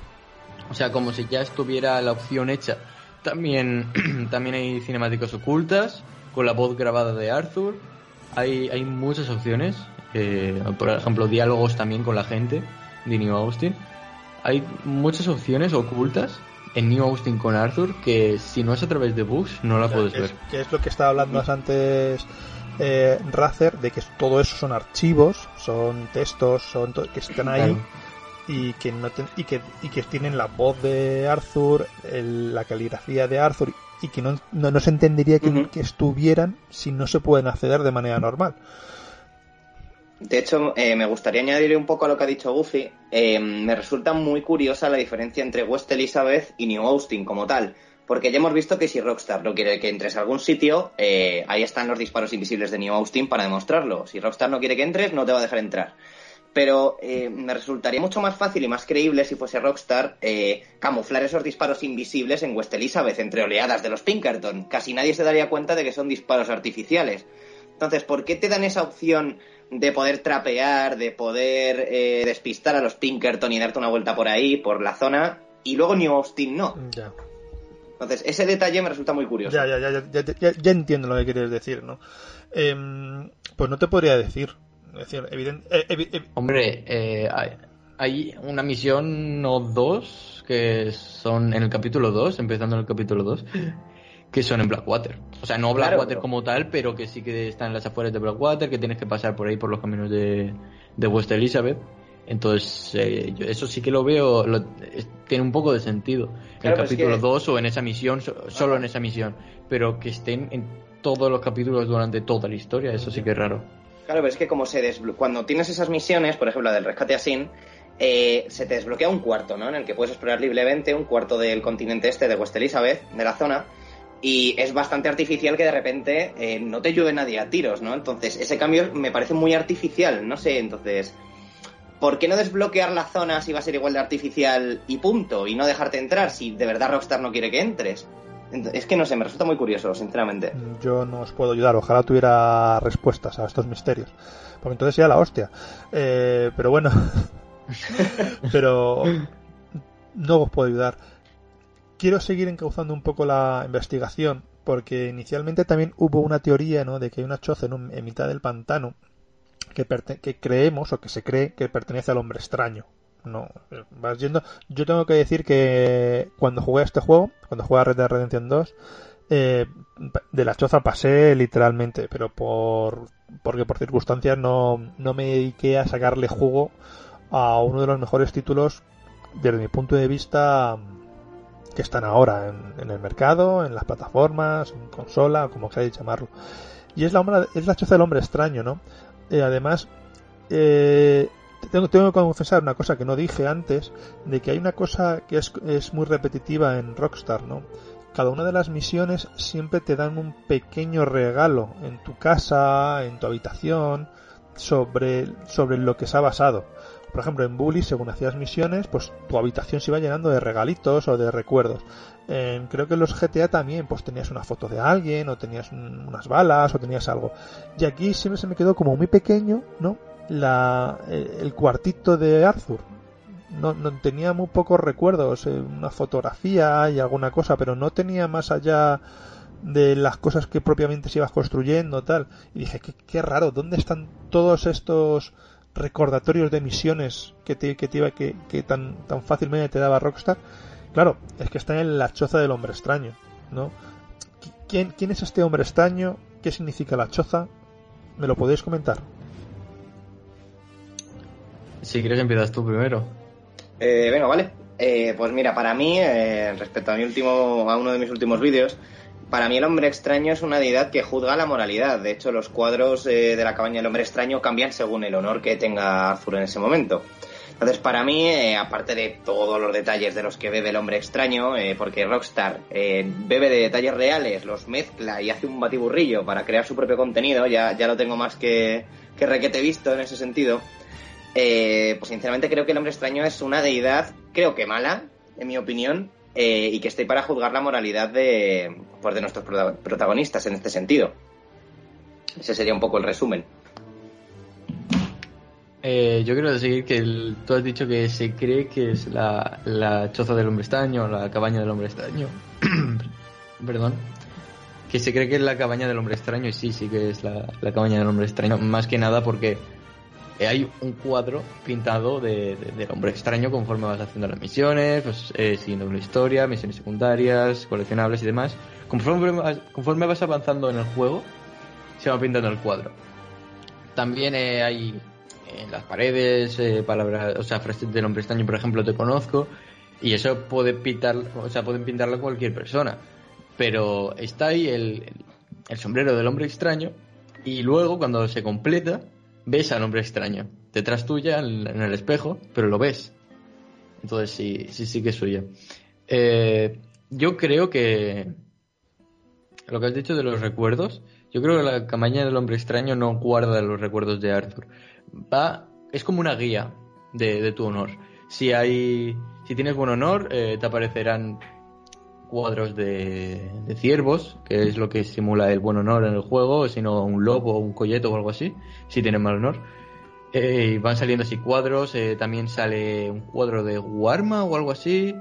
o sea, como si ya estuviera la opción hecha. También, también hay cinemáticas ocultas con la voz grabada de Arthur. Hay, hay muchas opciones. Eh, por ejemplo, diálogos también con la gente de New Austin. Hay muchas opciones ocultas en New Austin con Arthur que si no es a través de books no la puedes ver. Que es lo que estaba hablando antes eh, Razer, de que todo eso son archivos, son textos, son que están ahí y que no y que y que tienen la voz de Arthur, la caligrafía de Arthur y que no, no, se entendería que, estuvieran si no se pueden acceder de manera normal. De hecho, eh, me gustaría añadir un poco a lo que ha dicho Goofy. Eh, me resulta muy curiosa la diferencia entre West Elizabeth y New Austin como tal. Porque ya hemos visto que si Rockstar no quiere que entres a algún sitio, eh, ahí están los disparos invisibles de New Austin para demostrarlo. Si Rockstar no quiere que entres, no te va a dejar entrar pero eh, me resultaría mucho más fácil y más creíble si fuese Rockstar eh, camuflar esos disparos invisibles en West Elizabeth entre oleadas de los Pinkerton. Casi nadie se daría cuenta de que son disparos artificiales. Entonces, ¿por qué te dan esa opción de poder trapear, de poder eh, despistar a los Pinkerton y darte una vuelta por ahí, por la zona, y luego New Austin no? Ya. Entonces, ese detalle me resulta muy curioso. Ya, ya, ya, ya, ya, entiendo lo que quieres decir, ¿no? Em, pues no te podría decir evidente, eh, eh, Hombre, eh, hay, una misión o dos que son en el capítulo 2, empezando en el capítulo 2, que son en Blackwater. O sea, no Blackwater como tal, pero que sí que están en las afueras de Blackwater, que tienes que pasar por ahí por los caminos de, de West Elizabeth. Entonces, eso sí que lo veo, tiene un poco de sentido. en el capítulo 2 o en esa misión, solo en esa misión. Pero que estén en todos los capítulos durante toda la historia, eso sí que es raro. Claro, pero es que como se desbloquea, cuando tienes esas misiones, por ejemplo la del rescate a Sin, eh, se te desbloquea un cuarto, ¿no? En el que puedes explorar libremente un cuarto del continente este de West Elizabeth, de la zona, y es bastante artificial que de repente eh, no te llueve nadie a tiros, ¿no? Entonces, ese cambio me parece muy artificial, no sé, entonces... ¿Por qué no desbloquear la zona si va a ser igual de artificial y punto? Y no dejarte entrar si de verdad Rockstar no quiere que entres. Es que no sé, me resulta muy curioso, sinceramente. Yo no os puedo ayudar, ojalá tuviera respuestas a estos misterios. Porque entonces sería la hostia. Eh, pero bueno. pero no os puedo ayudar. Quiero seguir encauzando un poco la investigación, porque inicialmente también hubo una teoría ¿no? de que hay una choza en, en mitad del pantano que, que creemos o que se cree que pertenece al hombre extraño no vas yendo. Yo tengo que decir que cuando jugué a este juego cuando jugué a Red Dead Redemption 2 eh, de la choza pasé literalmente pero por porque por circunstancias no, no me dediqué a sacarle jugo a uno de los mejores títulos desde mi punto de vista que están ahora en, el mercado en las plataformas en consola como queráis llamarlo. Y es la es la choza del hombre extraño no eh, además eh, tengo, tengo, que confesar una cosa que no dije antes, de que hay una cosa que es, muy repetitiva en Rockstar, ¿no? Cada una de las misiones siempre te dan un pequeño regalo en tu casa, en tu habitación, sobre, sobre lo que se ha basado. Por ejemplo, en Bully, según hacías misiones, pues tu habitación se iba llenando de regalitos o de recuerdos. creo que en los GTA también, pues tenías una foto de alguien, o tenías unas balas, o tenías algo. Y aquí siempre se me quedó como muy pequeño, ¿no? La, el cuartito de Arthur. no, no tenía muy pocos recuerdos, eh, una fotografía y alguna cosa, pero no tenía más allá de las cosas que propiamente se ibas construyendo tal. Y dije qué, qué raro dónde están todos estos recordatorios de misiones que te, que, iba, que, que tan, tan fácilmente te daba Rockstar claro es que están en la choza del hombre extraño no quién quién es este hombre extraño qué significa la choza me lo podéis comentar si quieres empiezas tú primero eh, venga vale eh, pues mira para mí eh, respecto a mi último a uno de mis últimos vídeos para mí el hombre extraño es una deidad que juzga la moralidad. De hecho, los cuadros eh, de la cabaña del hombre extraño cambian según el honor que tenga Arthur en ese momento. Entonces, para mí, eh, aparte de todos los detalles de los que bebe el hombre extraño, eh, porque Rockstar eh, bebe de detalles reales, los mezcla y hace un batiburrillo para crear su propio contenido, ya, ya lo tengo más que, que requete visto en ese sentido, eh, pues sinceramente creo que el hombre extraño es una deidad, creo que mala, en mi opinión, eh, y que esté para juzgar la moralidad de, pues de nuestros prota- protagonistas en este sentido. Ese sería un poco el resumen. Eh, yo quiero decir que el- tú has dicho que se cree que es la, choza del hombre extraño, la cabaña del hombre extraño. Perdón. Que se cree que es la cabaña del hombre extraño y sí, sí que es la cabaña del hombre extraño. Más que nada porque hay un cuadro pintado de, de- del hombre extraño conforme vas haciendo las misiones, eh, siguiendo una historia, misiones secundarias, coleccionables y demás. Conforme conforme vas avanzando en el juego, se va pintando el cuadro. También eh, hay en las paredes eh, palabras, o sea, frases del hombre extraño, por ejemplo, te conozco, y eso puede pintar, o sea, pueden pintarlo cualquier persona. Pero está ahí el, el sombrero del hombre extraño, y luego cuando se completa, ves al hombre extraño detrás tuya en, el espejo, pero lo ves. Entonces sí, sí, sí que es suya. Eh, yo creo que lo que has dicho de los recuerdos, yo creo que la cabaña del hombre extraño no guarda los recuerdos de Arthur. Va, es como una guía de, de tu honor. Si hay, si tienes buen honor, eh, te aparecerán cuadros de, de ciervos, que es lo que simula el buen honor en el juego, sino un lobo, un colleto o algo así, si tienes mal honor. Eh, y van saliendo así cuadros, eh, también sale un cuadro de Warma o algo así,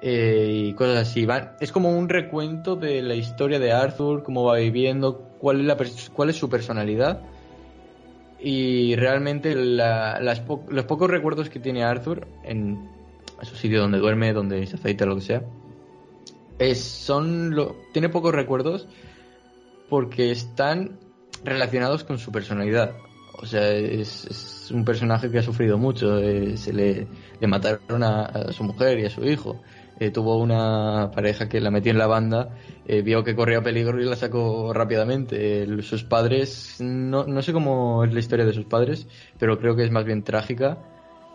eh, y cosas así. Es como un recuento de la historia de Arthur, cómo va viviendo, cuál es, la, cuál es su personalidad. Y realmente la- las los pocos recuerdos que tiene Arthur en su sitio donde duerme, donde se aceita, lo que sea, es, son lo, tiene pocos recuerdos porque están relacionados con su personalidad. O sea, es, un personaje que ha sufrido mucho. eh, se le, le mataron a, su mujer y a su hijo. Eh, tuvo una pareja que la metió en la banda, eh, vio que corría peligro y la sacó rápidamente. Sus padres, no, no sé cómo es la historia de sus padres, pero creo que es más bien trágica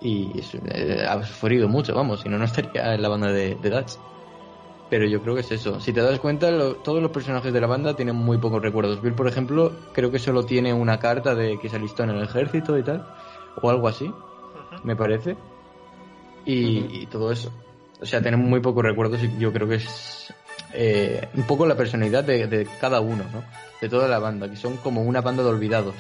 y eh, ha sufrido mucho, vamos, si no, no estaría en la banda de, de Dutch. Pero yo creo que es eso. Si te das cuenta, lo- todos los personajes de la banda tienen muy pocos recuerdos. Bill, por ejemplo, creo que solo tiene una carta de que se alistó en el ejército y tal, o algo así, me parece. Y, y todo eso. O sea, tienen muy pocos recuerdos y yo creo que es eh, un poco la personalidad de, de cada uno, ¿no? De toda la banda, que son como una banda de olvidados,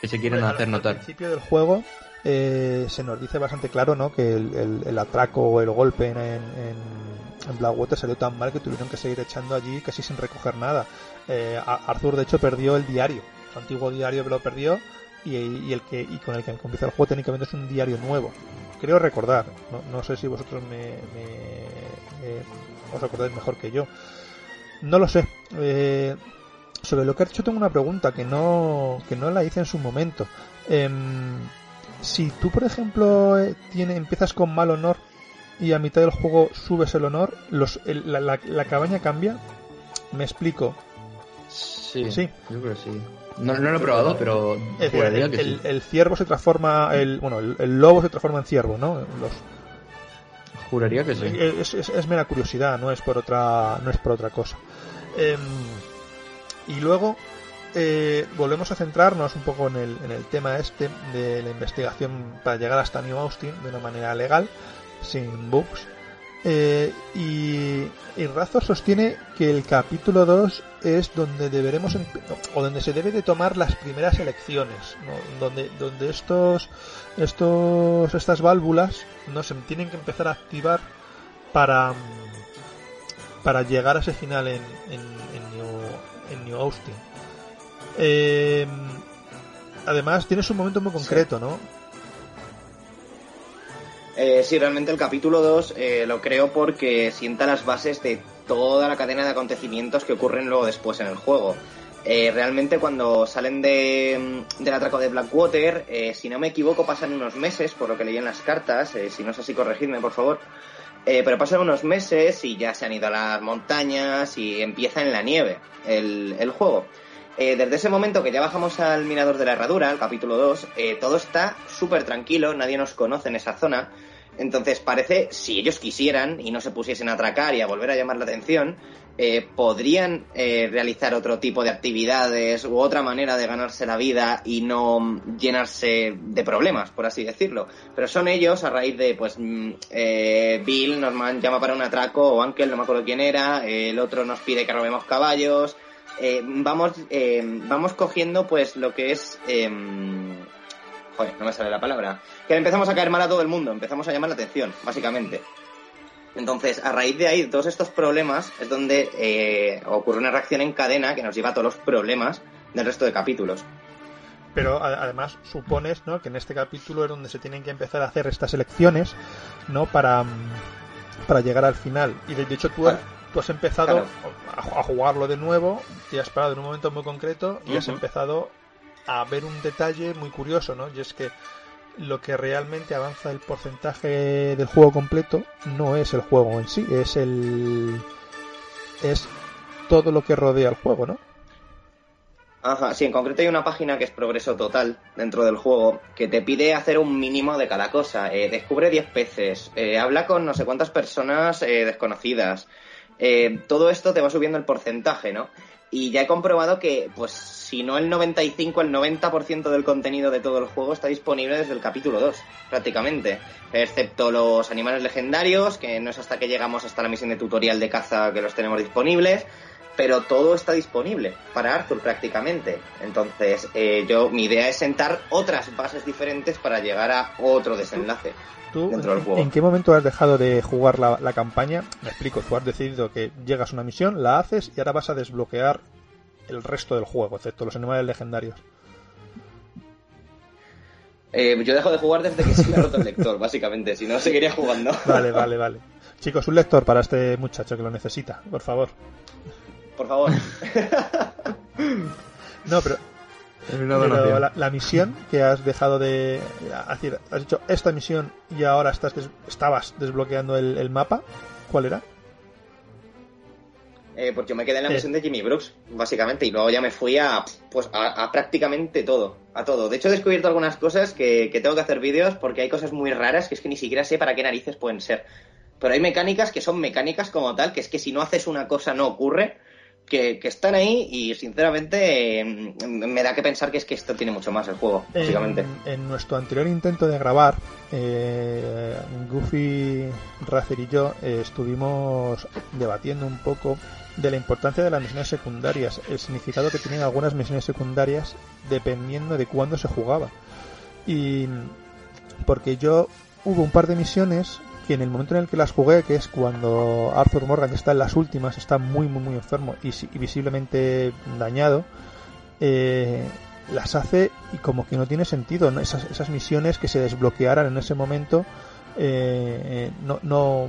que se quieren Al- hacer Al notar. principio del juego eh, se nos dice bastante claro ¿no? que el, atraco o el golpe en, en, Blackwater salió tan mal que tuvieron que seguir echando allí casi sin recoger nada. Eh, Arthur, de hecho, perdió el diario. Su antiguo diario lo perdió y, el que con el que empieza el juego técnicamente es un diario nuevo. Creo recordar, no, sé si vosotros me, os acordáis mejor que yo. No lo sé. Eh, sobre lo que has dicho tengo una pregunta que no, que no la hice en su momento. Em, si tú, por ejemplo, eh, tiene, empiezas con mal honor y a mitad del juego subes el honor, los, el- la, la- la cabaña cambia. Me explico. Sí, Sí. yo creo que sí. No, no lo he probado, pero Es decir, el, que el- sí. el ciervo se transforma, el, bueno, el, lobo se transforma en ciervo, ¿no? Los, Juraría que sí. es, es- es mera curiosidad, no es por otra, no es por otra cosa. Em, y luego eh, volvemos a centrarnos un poco en el, en el tema este de la investigación para llegar hasta New Austin de una manera legal, sin bugs. Eh, y, y sostiene que el capítulo 2 es donde deberemos o donde se debe de tomar las primeras elecciones, donde donde estos estos estas válvulas no se tienen que empezar a activar para para llegar a ese final en, en, New, en New Austin. Eh, además, tienes un momento muy concreto, ¿no? Eh, sí, realmente el capítulo 2 eh, lo creo porque sienta las bases de toda la cadena de acontecimientos que ocurren luego después en el juego. Eh, realmente cuando salen de, del atraco de Blackwater, eh, si no me equivoco, pasan unos meses, por lo que leí en las cartas, eh, si no es así, corregidme, por favor. pero pasan unos meses y ya se han ido a las montañas y empieza en la nieve el, el juego. Desde ese momento que ya bajamos al Mirador de la Herradura, el capítulo 2, todo está súper tranquilo, nadie nos conoce en esa zona. Entonces parece, si ellos quisieran y no se pusiesen a atracar y a volver a llamar la atención, eh, podrían eh, realizar otro tipo de actividades u otra manera de ganarse la vida y no llenarse de problemas, por así decirlo. Pero son ellos a raíz de, pues, mm, eh, Bill nos llama para un atraco o Ankel, no me acuerdo quién era, el otro nos pide que robemos caballos. Vamos, vamos cogiendo, pues, lo que es em, joder, no me sale la palabra, que empezamos a caer mal a todo el mundo, empezamos a llamar la atención, básicamente. Entonces, a raíz de ahí, todos estos problemas, es donde eh, ocurre una reacción en cadena que nos lleva a todos los problemas del resto de capítulos. Pero además supones ¿no? que en este capítulo es donde se tienen que empezar a hacer estas elecciones ¿no? para, para llegar al final. Y de, hecho tú, has empezado a, jugarlo de nuevo y has parado en un momento muy concreto y has empezado a ver un detalle muy curioso, ¿no? Y es que lo que realmente avanza el porcentaje del juego completo no es el juego en sí, es el es todo lo que rodea el juego, ¿no? Ajá, sí, en concreto hay una página que es progreso total dentro del juego que te pide hacer un mínimo de cada cosa. Eh, descubre 10 peces, eh, habla con no sé cuántas personas eh, desconocidas. Todo esto te va subiendo el porcentaje, ¿no? Y ya he comprobado que, pues, si no el 95, el 90% del contenido de todo el juego está disponible desde el capítulo 2, prácticamente. Excepto los animales legendarios, que no es hasta que llegamos hasta la misión de tutorial de caza que los tenemos disponibles. Pero todo está disponible para Arthur prácticamente. Entonces, eh, yo, mi idea es sentar otras bases diferentes para llegar a otro desenlace. ¿En qué momento has dejado de jugar la, campaña? Me explico, tú has decidido que llegas a una misión, la haces y ahora vas a desbloquear el resto del juego, excepto los animales legendarios. Eh, yo dejo de jugar desde que se me ha roto el lector, básicamente, si no seguiría jugando. Vale, vale, vale. Chicos, un lector para este muchacho que lo necesita, por favor. Por favor. no, pero pero la, misión que has dejado de. decir, has hecho esta misión y ahora estás estabas desbloqueando el, mapa. ¿Cuál era? Eh, pues yo me quedé en la misión de Jimmy Brooks, básicamente, y luego ya me fui a, pues, a, prácticamente todo, a todo. De hecho, he descubierto algunas cosas que, que tengo que hacer vídeos porque hay cosas muy raras que es que ni siquiera sé para qué narices pueden ser. Pero hay mecánicas que son mecánicas como tal, que es que si no haces una cosa no ocurre que, están ahí y sinceramente mm, me da que pensar que es que esto tiene mucho más el juego, básicamente. En, nuestro anterior intento de grabar, eh, Goofy, Razer y yo eh, estuvimos debatiendo un poco de la importancia de las misiones secundarias, el significado que tienen algunas misiones secundarias dependiendo de cuándo se jugaba. Y porque yo hubo un par de misiones que en el momento en el que las jugué, que es cuando Arthur Morgan está en las últimas, está muy, muy, muy enfermo y, visiblemente dañado, eh, las hace y como que no tiene sentido. Esas, misiones que se desbloquearan en ese momento eh, no, no,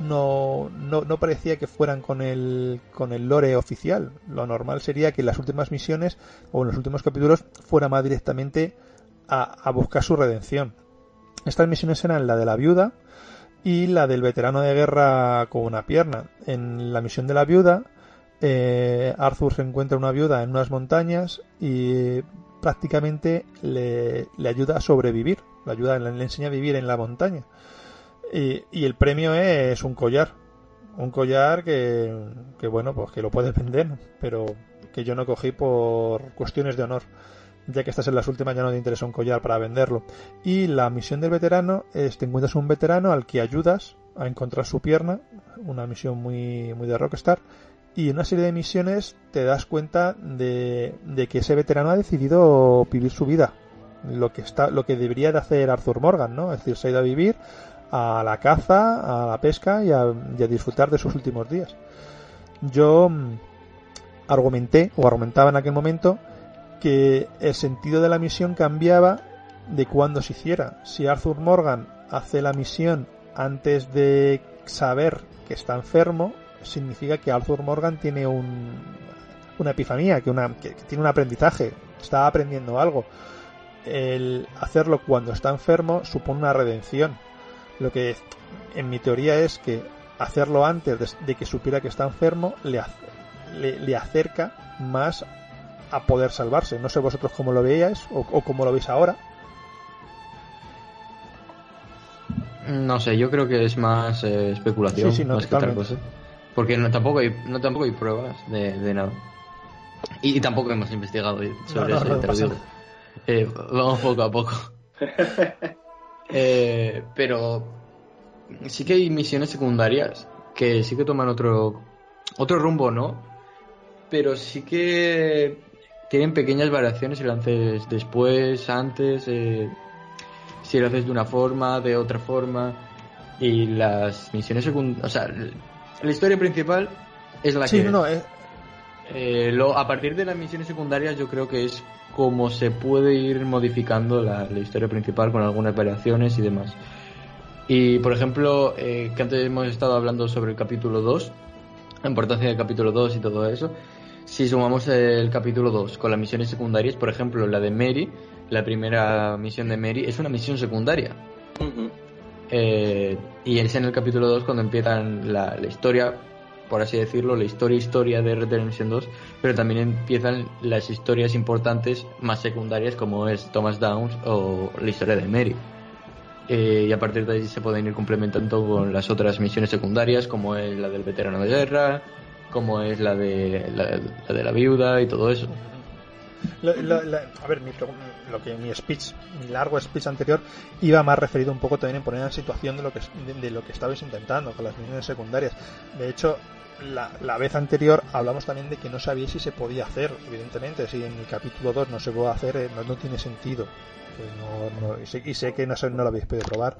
no, no, parecía que fueran con el, con el lore oficial. Lo normal sería que las últimas misiones o en los últimos capítulos fuera más directamente a, a buscar su redención. Estas misiones eran la de la viuda, y la del veterano de guerra con una pierna. En la misión de la viuda, eh, Arthur se encuentra una viuda en unas montañas y prácticamente le, ayuda a sobrevivir, le ayuda, le, enseña a vivir en la montaña. Y, el premio es un collar, un collar que, que bueno, pues que lo puedes vender, pero que yo no cogí por cuestiones de honor ya que estás en las últimas ya no te interesa un collar para venderlo. Y la misión del veterano es te encuentras un veterano al que ayudas a encontrar su pierna, una misión muy, muy de Rockstar, y en una serie de misiones te das cuenta de, que ese veterano ha decidido vivir su vida, lo que está, lo que debería de hacer Arthur Morgan, ¿no? Es decir, se ha ido a vivir a la caza, a la pesca y a, y a disfrutar de sus últimos días. Yo mm, argumenté o argumentaba en aquel momento que el sentido de la misión cambiaba de cuando se hiciera. Si Arthur Morgan hace la misión antes de saber que está enfermo, significa que Arthur Morgan tiene un, una epifanía, que, una, que, tiene un aprendizaje, está aprendiendo algo. El hacerlo cuando está enfermo supone una redención. Lo que en mi teoría es que hacerlo antes de, de que supiera que está enfermo le, le, le, acerca más a poder salvarse. No sé vosotros cómo lo veíais o, o cómo lo veis ahora. No sé, yo creo que es más eh, especulación Sí, sí, no, más que otra cosa. Porque no, tampoco hay, no tampoco hay pruebas de, de nada. Y, y tampoco hemos investigado sobre No, no, eso. Eh, vamos poco a poco. Eh, pero sí que hay misiones secundarias que sí que toman otro otro rumbo, ¿no? Pero sí que tienen pequeñas variaciones si lo haces después, antes, eh, si lo haces de una forma, de otra forma. Y las misiones secundarias, o sea, la historia principal es la Sí, que no, es. eh, Eh, lo, a partir de las misiones secundarias yo creo que es como se puede ir modificando la, la historia principal con algunas variaciones y demás. Y por ejemplo, eh, que antes hemos estado hablando sobre el capítulo 2, la importancia del capítulo 2 y todo eso. Si sumamos el capítulo 2 con las misiones secundarias, por ejemplo, la de Mary, la primera misión de Mary, es una misión secundaria. Eh, y es en el capítulo 2 cuando empiezan la, la historia, por así decirlo, la historia historia de Red Dead Redemption 2, pero también empiezan las historias importantes más secundarias como es Thomas Downs o la historia de Mary. Eh, y a partir de ahí se pueden ir complementando con las otras misiones secundarias como es la del veterano de guerra, como es la de la, la de la viuda y todo eso. A ver, mi, lo que mi speech, mi largo speech anterior iba más referido un poco también en poner en situación de lo que de, lo que estabais intentando con las misiones secundarias. De hecho, la, la vez anterior hablamos también de que no sabía si se podía hacer, evidentemente, si en el capítulo 2 no se puede hacer, eh, no, tiene sentido. Pues y, sé, y sé que no, no lo habéis podido probar.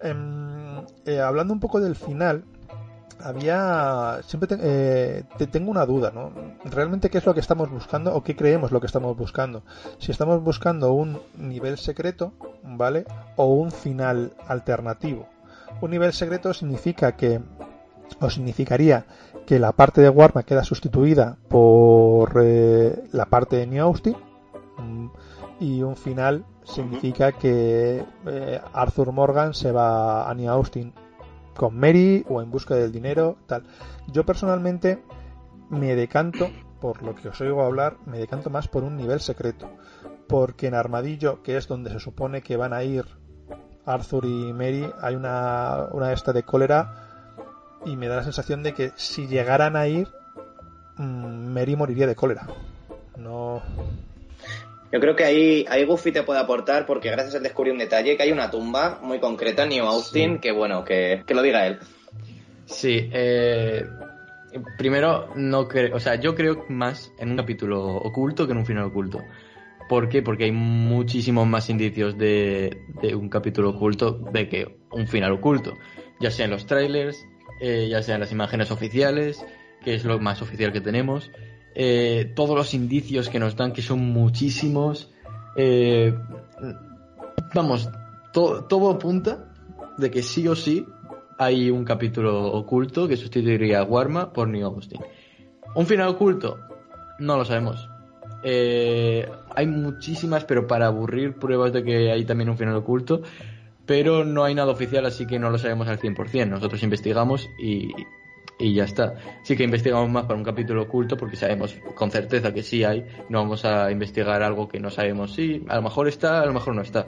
Em, eh, hablando un poco del final, había siempre te, eh, te tengo una duda no realmente qué es lo que estamos buscando o qué creemos lo que estamos buscando si estamos buscando un nivel secreto vale o un final alternativo. Un nivel secreto significa que o significaría que la parte de Warma queda sustituida por eh, la parte de New Austin mm, y un final significa que eh, Arthur Morgan se va a New Austin con Mary o en busca del dinero, tal. Yo personalmente me decanto, por lo que os oigo hablar, me decanto más por un nivel secreto. Porque en Armadillo, que es donde se supone que van a ir Arthur y Mary, hay una, una esta de cólera y me da la sensación de que si llegaran a ir, mm, Mary moriría de cólera. No. Yo creo que ahí, ahí Goofy te puede aportar porque gracias a él descubrí un detalle, que hay una tumba muy concreta en New Austin, Sí. que bueno, que, que lo diga él. Sí, eh, primero, no creo, o sea, yo creo más en un capítulo oculto que en un final oculto. ¿Por qué? Porque hay muchísimos más indicios de, de un capítulo oculto de que un final oculto. Ya sea en los trailers, eh, ya sea en las imágenes oficiales, que es lo más oficial que tenemos. Eh, todos los indicios que nos dan, que son muchísimos. eh, vamos, to- todo apunta de que sí o sí hay un capítulo oculto que sustituiría a Warma por New Austin. ¿Un final oculto? No lo sabemos. Eh, hay muchísimas, pero para aburrir, pruebas de que hay también un final oculto. Pero no hay nada oficial, así que no lo sabemos al 100%. Nosotros investigamos y, y ya está. Sí que investigamos más para un capítulo oculto porque sabemos con certeza que sí hay. No vamos a investigar algo que no sabemos si a lo mejor está, a lo mejor no está.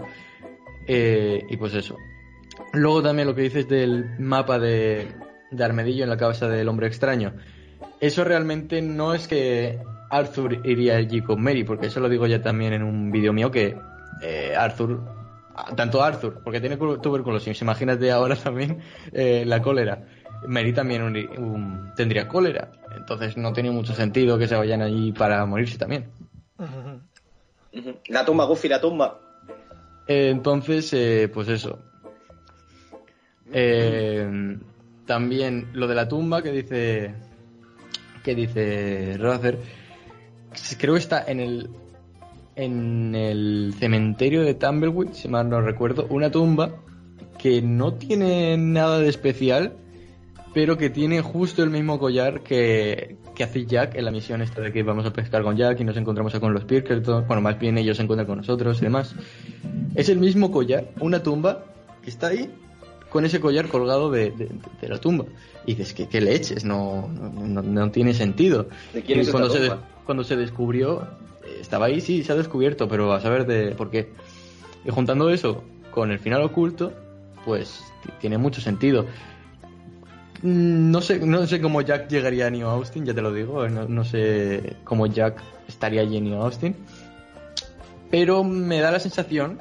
Eh, y pues eso. Luego también lo que dices del mapa de, de Armedillo en la cabeza del hombre extraño. Eso realmente no es que Arthur iría allí con Mary, porque eso lo digo ya también en un vídeo mío que eh, Arthur tanto Arthur, porque tiene tuberculosis, imagínate ahora también eh, la cólera. Mary también tendría cólera, entonces no tiene mucho sentido que se vayan allí para morirse también. La tumba, Goofy, la tumba. Eh, entonces, eh, pues eso. también lo de la tumba que dice que dice Rather, creo que está en el en el cementerio de Tumbleweed, si mal no recuerdo, una tumba que no tiene nada de especial, pero que tiene justo el mismo collar que, que hace Jack en la misión esta de que vamos a pescar con Jack y nos encontramos con los Pirkerton, bueno, más bien ellos se encuentran con nosotros y demás. Es el mismo collar, una tumba que está ahí con ese collar colgado de, la tumba. Y dices, que qué leches? No, no, tiene sentido. ¿De quién es cuando, se cuando se descubrió, estaba ahí, sí, se ha descubierto, pero a saber de por qué. Y juntando eso con el final oculto, pues tiene mucho sentido. Mm, no sé, no sé cómo Jack llegaría a New Austin, ya te lo digo. No, sé cómo Jack estaría allí en New Austin. Pero me da la sensación,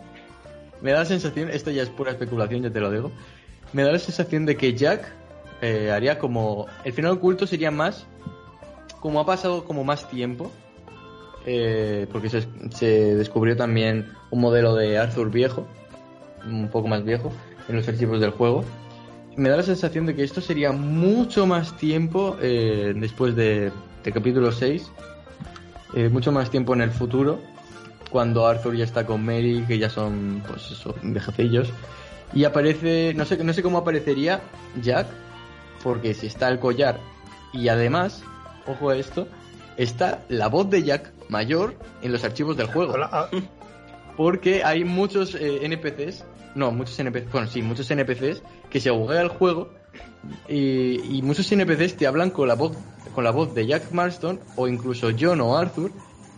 me da la sensación, esto ya es pura especulación, ya te lo digo. Me da la sensación de que Jack eh, haría como. El final oculto sería más. Como ha pasado como más tiempo, eh, porque se, descubrió también un modelo de Arthur viejo, un poco más viejo, en los archivos del juego. Me da la sensación de que esto sería mucho más tiempo eh, después de, capítulo 6, eh, mucho más tiempo en el futuro, cuando Arthur ya está con Mary, que ya son, pues eso, viejecillos. Y aparece, no sé, no sé cómo aparecería Jack, porque si está el collar y además, ojo a esto, está la voz de Jack mayor en los archivos del juego. Ah. Porque hay muchos eh, NPCs, no, muchos NPCs, bueno, sí, muchos NPCs que se buguea el juego y, muchos NPCs te hablan con la voz con la voz de Jack Marston o incluso John o Arthur,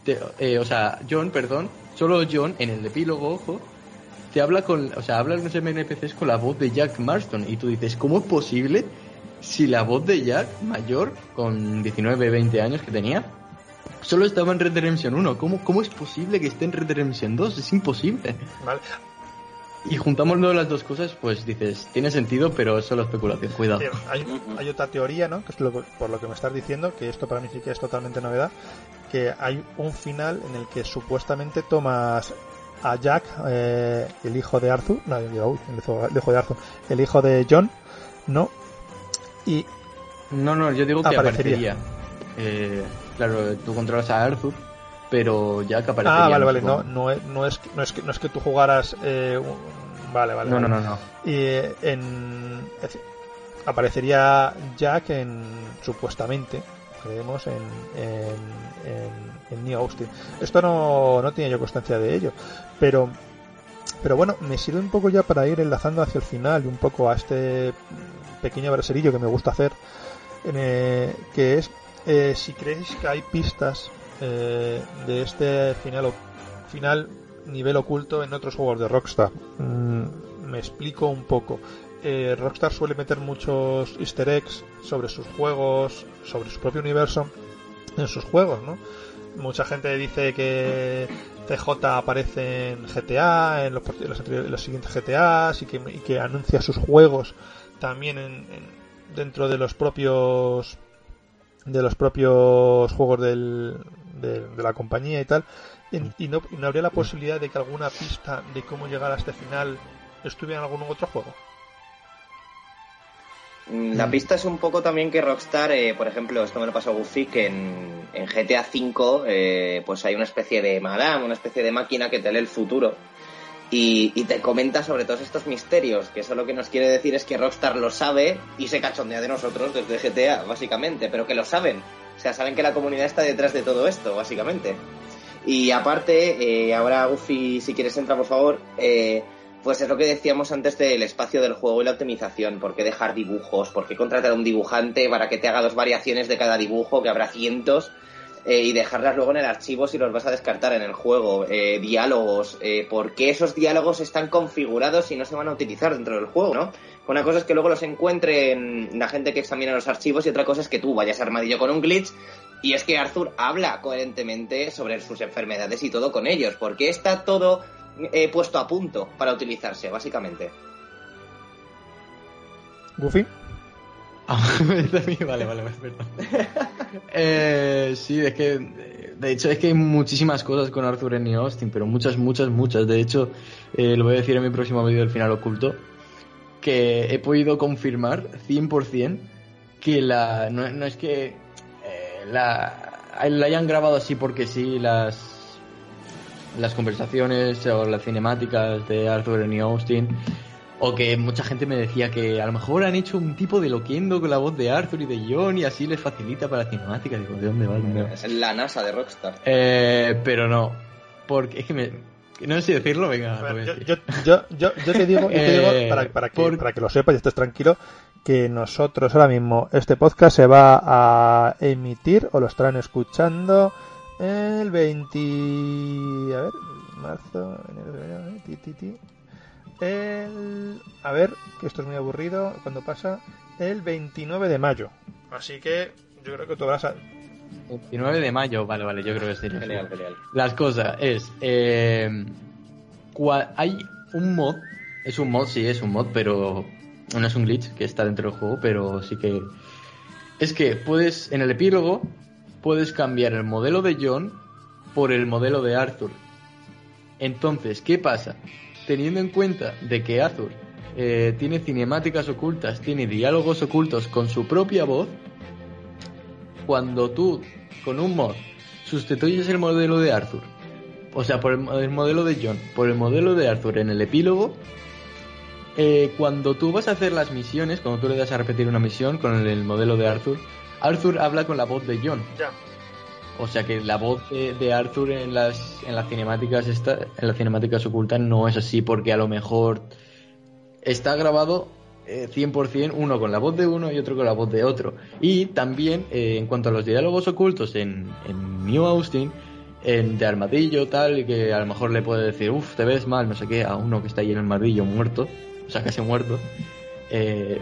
eh, o sea, John, perdón, solo John en el epílogo, ojo, te habla con, o sea, hablan los NPCs con la voz de Jack Marston y tú dices, ¿cómo es posible si la voz de Jack mayor, con 19, 20 años que tenía, solo estaba en Red Dead Redemption 1. ¿Cómo, ¿Cómo es posible que esté en Red Dead Redemption 2? Es imposible. Vale. Y juntamos las dos cosas, pues dices, tiene sentido, pero es solo especulación, cuidado. hay, otra teoría, ¿no? Que es por lo que me estás diciendo, que esto para mí sí que es totalmente novedad, que hay un final en el que supuestamente tomas a Jack, eh, el hijo de Arthur, no, el hijo de Arthur, el hijo de John, ¿no? Y... No, no, yo digo que aparecería. Eh, claro, tú controlas a Arthur, pero ya que aparecería. Ah, vale, vale, no, no, es, no, es, no, es que, no es que tú jugaras. Eh, Vale, vale. No, no, no, no. Y eh, en. aparecería Jack en. supuestamente, creemos, en, en, en, New Austin. Esto no, no tenía yo constancia de ello, pero. Pero bueno, me sirve un poco ya para ir enlazando hacia el final y un poco a este pequeño braserillo que me gusta hacer, eh, que es eh, si creéis que hay pistas eh, de este final, final nivel oculto en otros juegos de Rockstar. Mm, me explico un poco. Eh, Rockstar suele meter muchos easter eggs sobre sus juegos, sobre su propio universo en sus juegos, ¿no? Mucha gente dice que TJ aparece en GTA, en los, los, siguientes GTAs y que, que, anuncia sus juegos también en, dentro de los propios de los propios juegos del, de, la compañía y tal y, no, no, habría la posibilidad de que alguna pista de cómo llegar a este final estuviera en algún otro juego. Mm, la pista es un poco también que Rockstar, eh, por ejemplo, esto me lo pasó a Goofy, que en, en GTA V eh, pues hay una especie de madame, una especie de máquina que te lee el futuro y, te comenta sobre todos estos misterios, que eso lo que nos quiere decir es que Rockstar lo sabe y se cachondea de nosotros desde GTA, básicamente, pero que lo saben. O sea, saben que la comunidad está detrás de todo esto, básicamente. Y aparte, eh, ahora Ufi, si quieres entrar por favor, eh, pues es lo que decíamos antes del espacio del juego y la optimización. ¿Por qué dejar dibujos? ¿Por qué contratar a un dibujante para que te haga dos variaciones de cada dibujo, que habrá cientos? Eh, y dejarlas luego en el archivo si los vas a descartar en el juego. Eh, diálogos, eh, ¿por qué esos diálogos están configurados y no se van a utilizar dentro del juego, no? Una cosa es que luego los encuentren la gente que examina los archivos y otra cosa es que tú vayas armadillo con un glitch y es que Arthur habla coherentemente sobre sus enfermedades y todo con ellos. ¿Por qué está todo eh, puesto a punto para utilizarse, básicamente. Goofy. Ah, vale, vale, perdón. eh, sí, es que de hecho es que hay muchísimas cosas con Arthur N. Austin, pero muchas, muchas, muchas. De hecho, eh, lo voy a decir en mi próximo vídeo del final oculto, que he podido confirmar 100% que la no, no es que eh, la, la hayan grabado así porque sí las las conversaciones o las cinemáticas de Arthur N. Austin o que mucha gente me decía que a lo mejor han hecho un tipo de loquendo con la voz de Arthur y de John y así les facilita para la cinemática. Digo, ¿de dónde va? ¿Dónde va? Es la NASA de Rockstar. Eh, pero no. Porque es que me. No sé si decirlo, venga. A lo voy ver, a yo, decir. yo, yo, yo, yo te digo, yo te digo Eh, para, para, que, por- para que lo sepas y estés tranquilo, que nosotros ahora mismo, este podcast se va a emitir, o lo estarán escuchando, el 20... A ver, marzo, enero, ti, ti, ti. El... A ver, que esto es muy aburrido, cuando pasa? El 29 de mayo. Así que yo creo que tú habrás... 29 de mayo, vale, vale, yo creo que sí. Genial, genial. Las cosas es. eh, hay un mod. Es un mod, sí, es un mod, pero. No es un glitch que está dentro del juego, pero sí que. Es que puedes. En el epílogo. Puedes cambiar el modelo de John por el modelo de Arthur. Entonces, ¿qué pasa? Teniendo en cuenta de que Arthur eh, tiene cinemáticas ocultas, tiene diálogos ocultos con su propia voz, cuando tú con un mod sustituyes el modelo de Arthur, o sea, por el, mo- el modelo de John, por el modelo de Arthur en el epílogo, eh, cuando tú vas a hacer las misiones, cuando tú le das a repetir una misión con el, el modelo de Arthur, Arthur habla con la voz de John. Ya. O sea que la voz de, Arthur en las, en las cinemáticas esta, en las cinemáticas ocultas no es así porque a lo mejor está grabado eh, 100% uno con la voz de uno y otro con la voz de otro. Y también eh, en cuanto a los diálogos ocultos en, New Austin, en de armadillo tal, que a lo mejor le puede decir, uff, te ves mal, no sé qué, a uno que está ahí en el armadillo muerto, o sea, casi muerto, eh,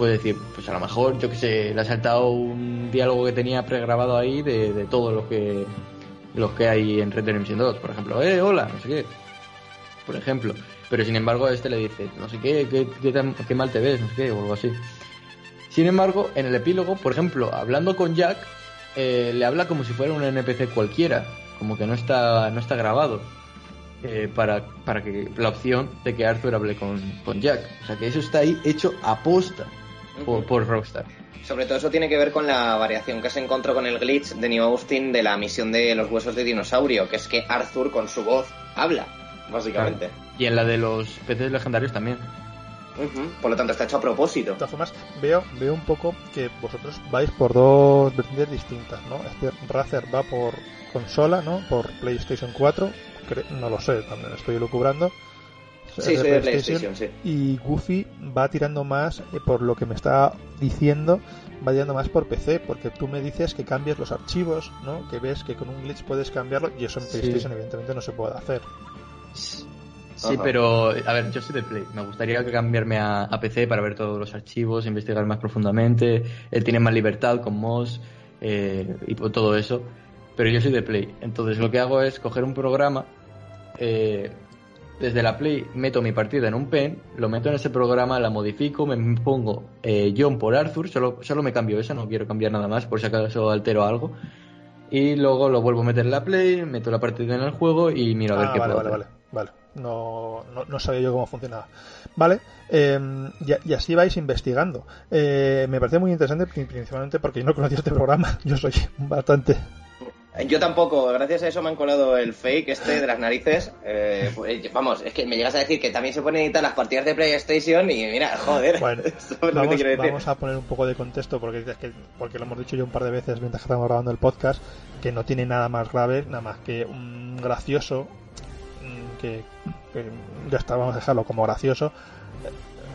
puede decir, pues a lo mejor, yo que sé, le ha saltado un diálogo que tenía pregrabado ahí de, de todos los que los que hay en Red Dead Redemption 2, por ejemplo, eh, hola, no sé qué, por ejemplo, pero sin embargo a este le dice, no sé qué, qué, qué qué mal te ves, no sé qué, o algo así. Sin embargo, en el epílogo, por ejemplo, hablando con Jack, eh, le habla como si fuera un NPC cualquiera, como que no está, no está grabado. eh, para, para que la opción de que Arthur hable con, con Jack. O sea que eso está ahí hecho por, por Rockstar. Sobre todo eso tiene que ver con la variación que se encontró con el glitch de New Austin de la misión de los huesos de dinosaurio, que es que Arthur con su voz habla, básicamente. Y en la de los peces legendarios también. Por lo tanto, está hecho a propósito. De todas formas, veo, veo un poco que vosotros vais por dos vertientes distintas, ¿no? Es decir, Razer va por consola, ¿no? Por PlayStation 4, cre- no lo sé, también estoy lucubrando. Sí, soy de PlayStation, sí. Y Goofy va tirando más, eh, por lo que me está diciendo, va tirando más por PC, porque tú me dices que cambias los archivos, ¿no? Que ves que con un glitch puedes cambiarlo, y eso en Sí. PlayStation evidentemente no se puede hacer. Sí, Ajá. pero a ver, yo soy de Play. Me gustaría cambiarme a, a PC para ver todos los archivos, investigar más profundamente. Él tiene más libertad con MOS eh, y todo eso. Pero yo soy de Play. Entonces lo que hago es coger un programa. eh, desde la Play meto mi partida en un pen, lo meto en ese programa, la modifico, me pongo eh, John por Arthur, solo, solo me cambio eso, no quiero cambiar nada más por si acaso altero algo. Y luego lo vuelvo a meter en la Play, meto la partida en el juego y miro a ver Ah, qué vale, puedo vale, hacer. vale, vale. No, no, no sabía yo cómo funcionaba. Vale, eh, y, y así vais investigando. Eh, me parece muy interesante, pri- principalmente porque yo no conocía este programa. Yo soy bastante. Yo tampoco, gracias a eso me han colado el fake este de las narices. Eh, pues, vamos, es que me llegas a decir que también se pueden editar las partidas de PlayStation y mira, joder, Bueno, eso es lo que te Vamos, decir. vamos a poner un poco de contexto porque, es que, porque lo hemos dicho yo un par de veces mientras que estamos grabando el podcast, que no tiene nada más grave, nada más que un gracioso, mm, que, que ya está, vamos a dejarlo como gracioso,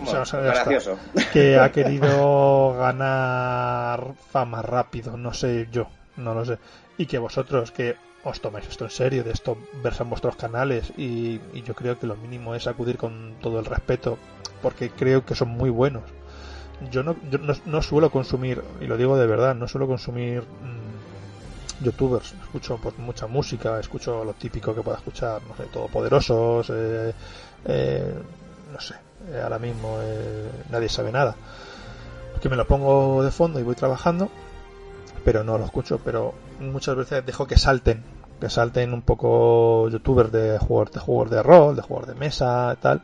Bueno, o sea, ya está. gracioso. que ha querido ganar fama rápido, no sé yo, no lo sé. Y que vosotros que os tomáis esto en serio, de esto versan vuestros canales y, yo creo que lo mínimo es acudir con todo el respeto, porque creo que son muy buenos. Yo no, yo no, suelo consumir, y lo digo de verdad, no suelo consumir youtubers, escucho pues, mucha música, escucho lo típico que pueda escuchar, no sé, todopoderosos, eh, eh, no sé, eh, ahora mismo eh, nadie sabe nada. Que me lo pongo de fondo y voy trabajando, pero no lo escucho, pero muchas veces dejo que salten, que salten un poco youtubers de jugadores de juegos de rol, de juegos de mesa, tal.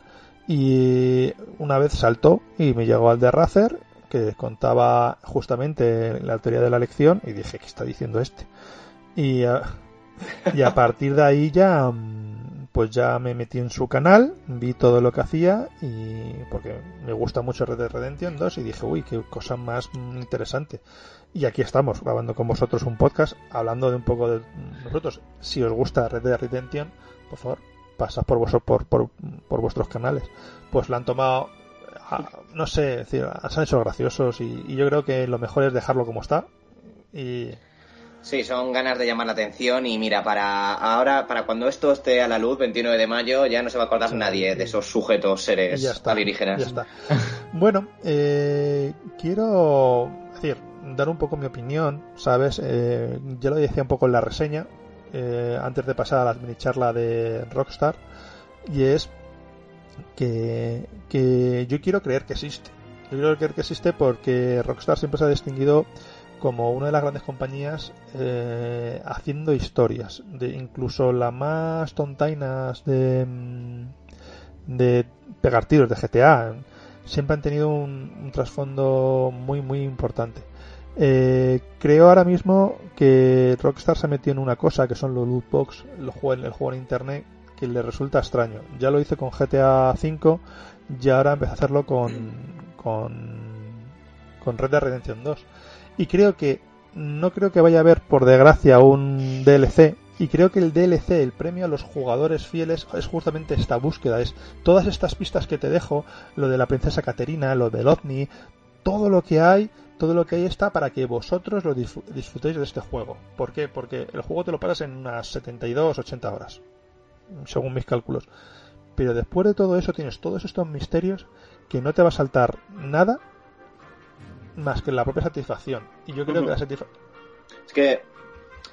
Y una vez saltó y me llegó al de Razer que contaba justamente la teoría de la lección y dije, ¿qué está diciendo este? Y a, y a partir de ahí ya pues ya me metí en su canal, vi todo lo que hacía y porque me gusta mucho Red Dead Redemption 2 y dije, uy, qué cosa más interesante. Y aquí estamos grabando con vosotros un podcast hablando de un poco de nosotros. Si os gusta Red Dead Redemption, por favor, pasad por, vosotros, por, por, por vuestros canales. Pues la han tomado no sé, decir, se han hecho graciosos y, yo creo que lo mejor es dejarlo como está. Y... Sí, son ganas de llamar la atención y mira, para ahora, para cuando esto esté a la luz, 29 de mayo, ya no se va a acordar nadie de esos sujetos seres alienígenas. Ya está. bueno, eh, quiero decir, dar un poco mi opinión, ¿sabes? Eh, ya lo decía un poco en la reseña, eh, antes de pasar a la mini charla de Rockstar, y es que, yo quiero creer que existe. Yo quiero creer que existe porque Rockstar siempre se ha distinguido como una de las grandes compañías eh, haciendo historias. De incluso las más tontainas de, de pegar tiros de GTA siempre han tenido un, trasfondo muy muy importante. Eh, creo ahora mismo que Rockstar se ha metido en una cosa que son los loot box, el juego en internet, que le resulta extraño. Ya lo hice con GTA V y ahora empecé a hacerlo con, con, con Red Dead Redemption 2. Y creo que no creo que vaya a haber, por desgracia, un DLC. Y creo que el DLC, el premio a los jugadores fieles, es justamente esta búsqueda. Es todas estas pistas que te dejo, lo de la princesa Caterina, lo del OVNI, todo lo que hay, todo lo que hay está para que vosotros lo disfrutéis de este juego. ¿Por qué? Porque el juego te lo pasas en unas 72, 80 horas según mis cálculos. Pero después de todo eso tienes todos estos misterios que no te va a saltar nada más que la propia satisfacción. Y yo creo que la satisfacción... Es que,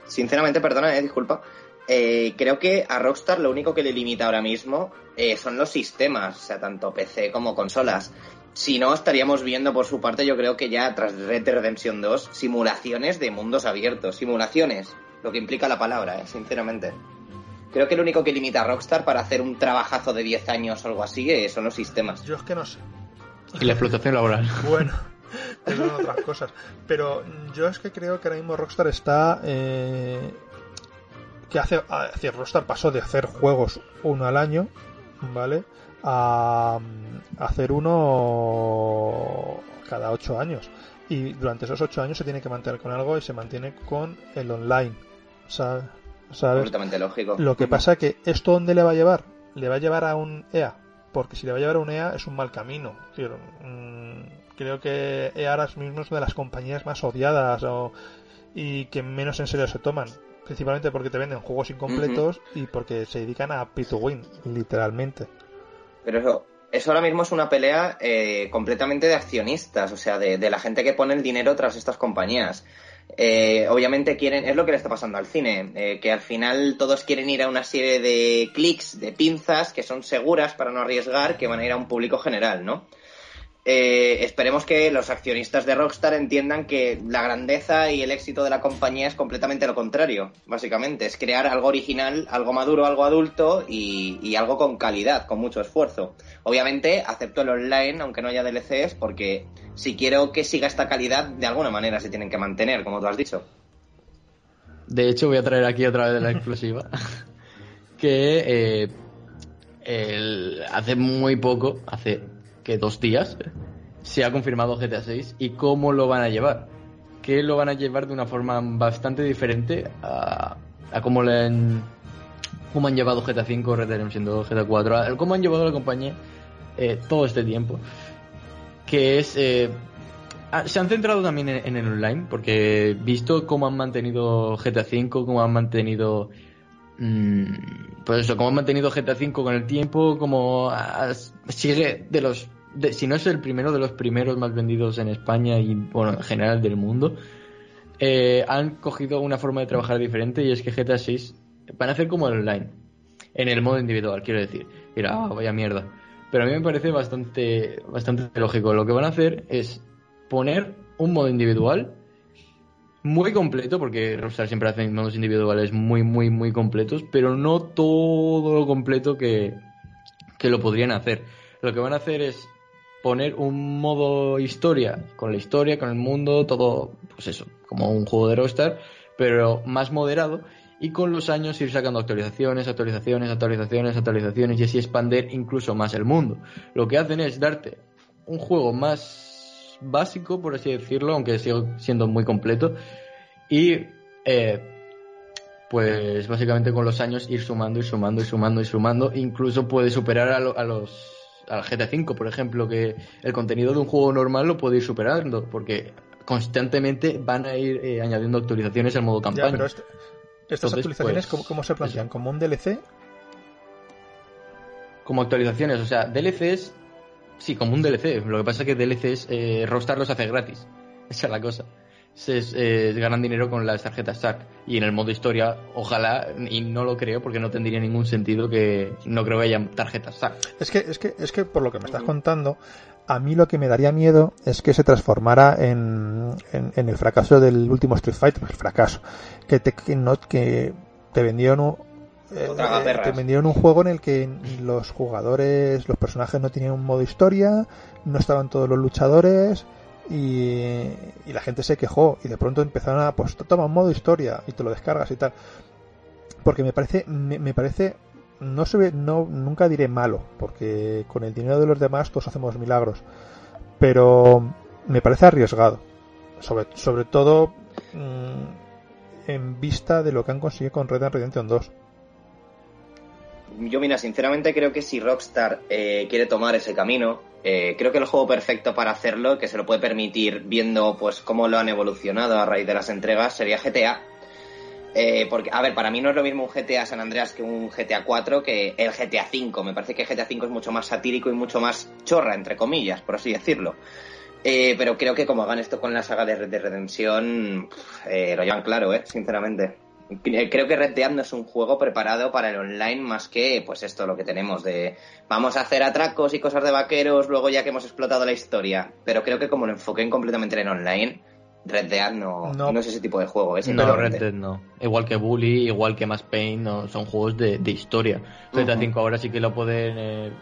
sinceramente, perdona, eh, disculpa. Eh, creo que a Rockstar lo único que le limita ahora mismo eh, son los sistemas, o sea, tanto PC como consolas. Si no, estaríamos viendo por su parte, yo creo que ya tras Red Dead Redemption 2, simulaciones de mundos abiertos. Simulaciones, lo que implica la palabra, sinceramente. Creo que lo único que limita a Rockstar para hacer un trabajazo de 10 años o algo así eh, son los sistemas. Yo es que no sé. Y la explotación laboral. Bueno, son otras cosas. Pero yo es que creo que ahora mismo Rockstar está. Eh, que hace, hace. Rockstar pasó de hacer juegos uno al año, ¿vale? A, hacer uno cada ocho años. Y durante esos ocho años se tiene que mantener con algo y se mantiene con el online. ¿sabes? Completamente lógico. Lo que pasa es que esto dónde le va a llevar? Le va a llevar a un EA, porque si le va a llevar a un EA es un mal camino. Mm, creo que EA ahora mismo es una de las compañías más odiadas y que menos en serio se toman. Principalmente porque te venden juegos incompletos y porque se dedican a pay to win, literalmente. Pero eso, eso ahora mismo es una pelea eh, completamente de accionistas, o sea, de, la gente que pone el dinero tras estas compañías. Eh, obviamente quieren, es lo que le está pasando al cine, eh, que al final todos quieren ir a una serie de clics, de pinzas que son seguras para no arriesgar, que van a ir a un público general, ¿no? Eh, esperemos que los accionistas de Rockstar entiendan que la grandeza y el éxito de la compañía es completamente lo contrario, básicamente. Es crear algo original, algo maduro, algo adulto y, algo con calidad, con mucho esfuerzo. Obviamente acepto el online, aunque no haya DLCs, porque si quiero que siga esta calidad, de alguna manera se tienen que mantener, como tú has dicho. De hecho, voy a traer aquí otra vez la exclusiva. que eh, hace muy poco, hace que dos días se ha confirmado GTA 6 y cómo lo van a llevar. Que lo van a llevar de una forma bastante diferente a, a cómo le han, cómo han llevado GTA 5, Red Redemption 2, GTA 4, cómo han llevado la compañía eh, todo este tiempo. Que es... Eh, se han centrado también en, el online, porque visto cómo han mantenido GTA 5, cómo han mantenido mm, pues eso, cómo han mantenido GTA 5 con el tiempo, como sigue de los si no es el primero de los primeros más vendidos en España y bueno, en general del mundo, eh, han cogido una forma de trabajar diferente y es que GTA 6 van a hacer como el online, en el modo individual, quiero decir. Mira, ah, vaya mierda. Pero a mí me parece bastante, bastante lógico. Lo que van a hacer es poner un modo individual muy completo, porque Rockstar siempre hace modos individuales muy, muy, muy completos, pero no todo lo completo que, que lo podrían hacer. Lo que van a hacer es poner un modo historia, con la historia, con el mundo, todo, pues eso, como un juego de Rockstar, pero más moderado, y con los años ir sacando actualizaciones, actualizaciones, actualizaciones, actualizaciones, y así expander incluso más el mundo. Lo que hacen es darte un juego más básico, por así decirlo, aunque siga siendo muy completo, y eh, pues básicamente con los años ir sumando, y sumando, y sumando, y sumando, incluso puede superar a, a los al GTA V, por ejemplo, que el contenido de un juego normal lo puede ir superando, porque constantemente van a ir eh, añadiendo actualizaciones al modo campaña. pero este, estas actualizaciones, pues, ¿cómo, se plantean? ¿Como un DLC? Como actualizaciones, o sea, DLCs, sí, como un DLC. Lo que pasa es que DLCs, eh, Rockstar los hace gratis. Esa es la cosa se, ganan dinero con las tarjetas SAC. Y en el modo historia, ojalá, y no lo creo porque no tendría ningún sentido que no creo que haya tarjetas SAC. Es que, es que, es que por lo que me estás contando, a mí lo que me daría miedo es que se transformara en, en, el fracaso del último Street Fighter, el fracaso. Que te, que no, que te vendieron un, eh, te vendieron un juego en el que los jugadores, los personajes no tenían un modo historia, no estaban todos los luchadores, y, la gente se quejó y de pronto empezaron a pues toma un modo historia y te lo descargas y tal. Porque me parece me, parece no se no nunca diré malo porque con el dinero de los demás todos hacemos milagros pero me parece arriesgado. Sobre sobre todo mm, en vista de lo que han conseguido con Red Dead Redemption 2 yo mira sinceramente creo que si Rockstar eh, quiere tomar ese camino eh, creo que el juego perfecto para hacerlo, que se lo puede permitir viendo pues cómo lo han evolucionado a raíz de las entregas, sería GTA. Eh, porque, a ver, para mí no es lo mismo un GTA San Andreas que un GTA 4 que el GTA 5. Me parece que GTA 5 es mucho más satírico y mucho más chorra, entre comillas, por así decirlo. Eh, pero creo que como hagan esto con la saga de, Red de Redemption, lo llevan claro, ¿eh? Sinceramente. Creo que Red Dead no es un juego preparado para el online más que, pues esto, lo que tenemos de vamos a hacer atracos y cosas de vaqueros luego ya que hemos explotado la historia. Pero creo que como lo enfoquen completamente en online, Red Dead no, no. es ese tipo de juego. ¿eh? No, Red Dead no. Igual que Bully, igual que Mass Pain, no, son juegos de, historia. Red Dead 5 ahora sí que lo pueden, eh,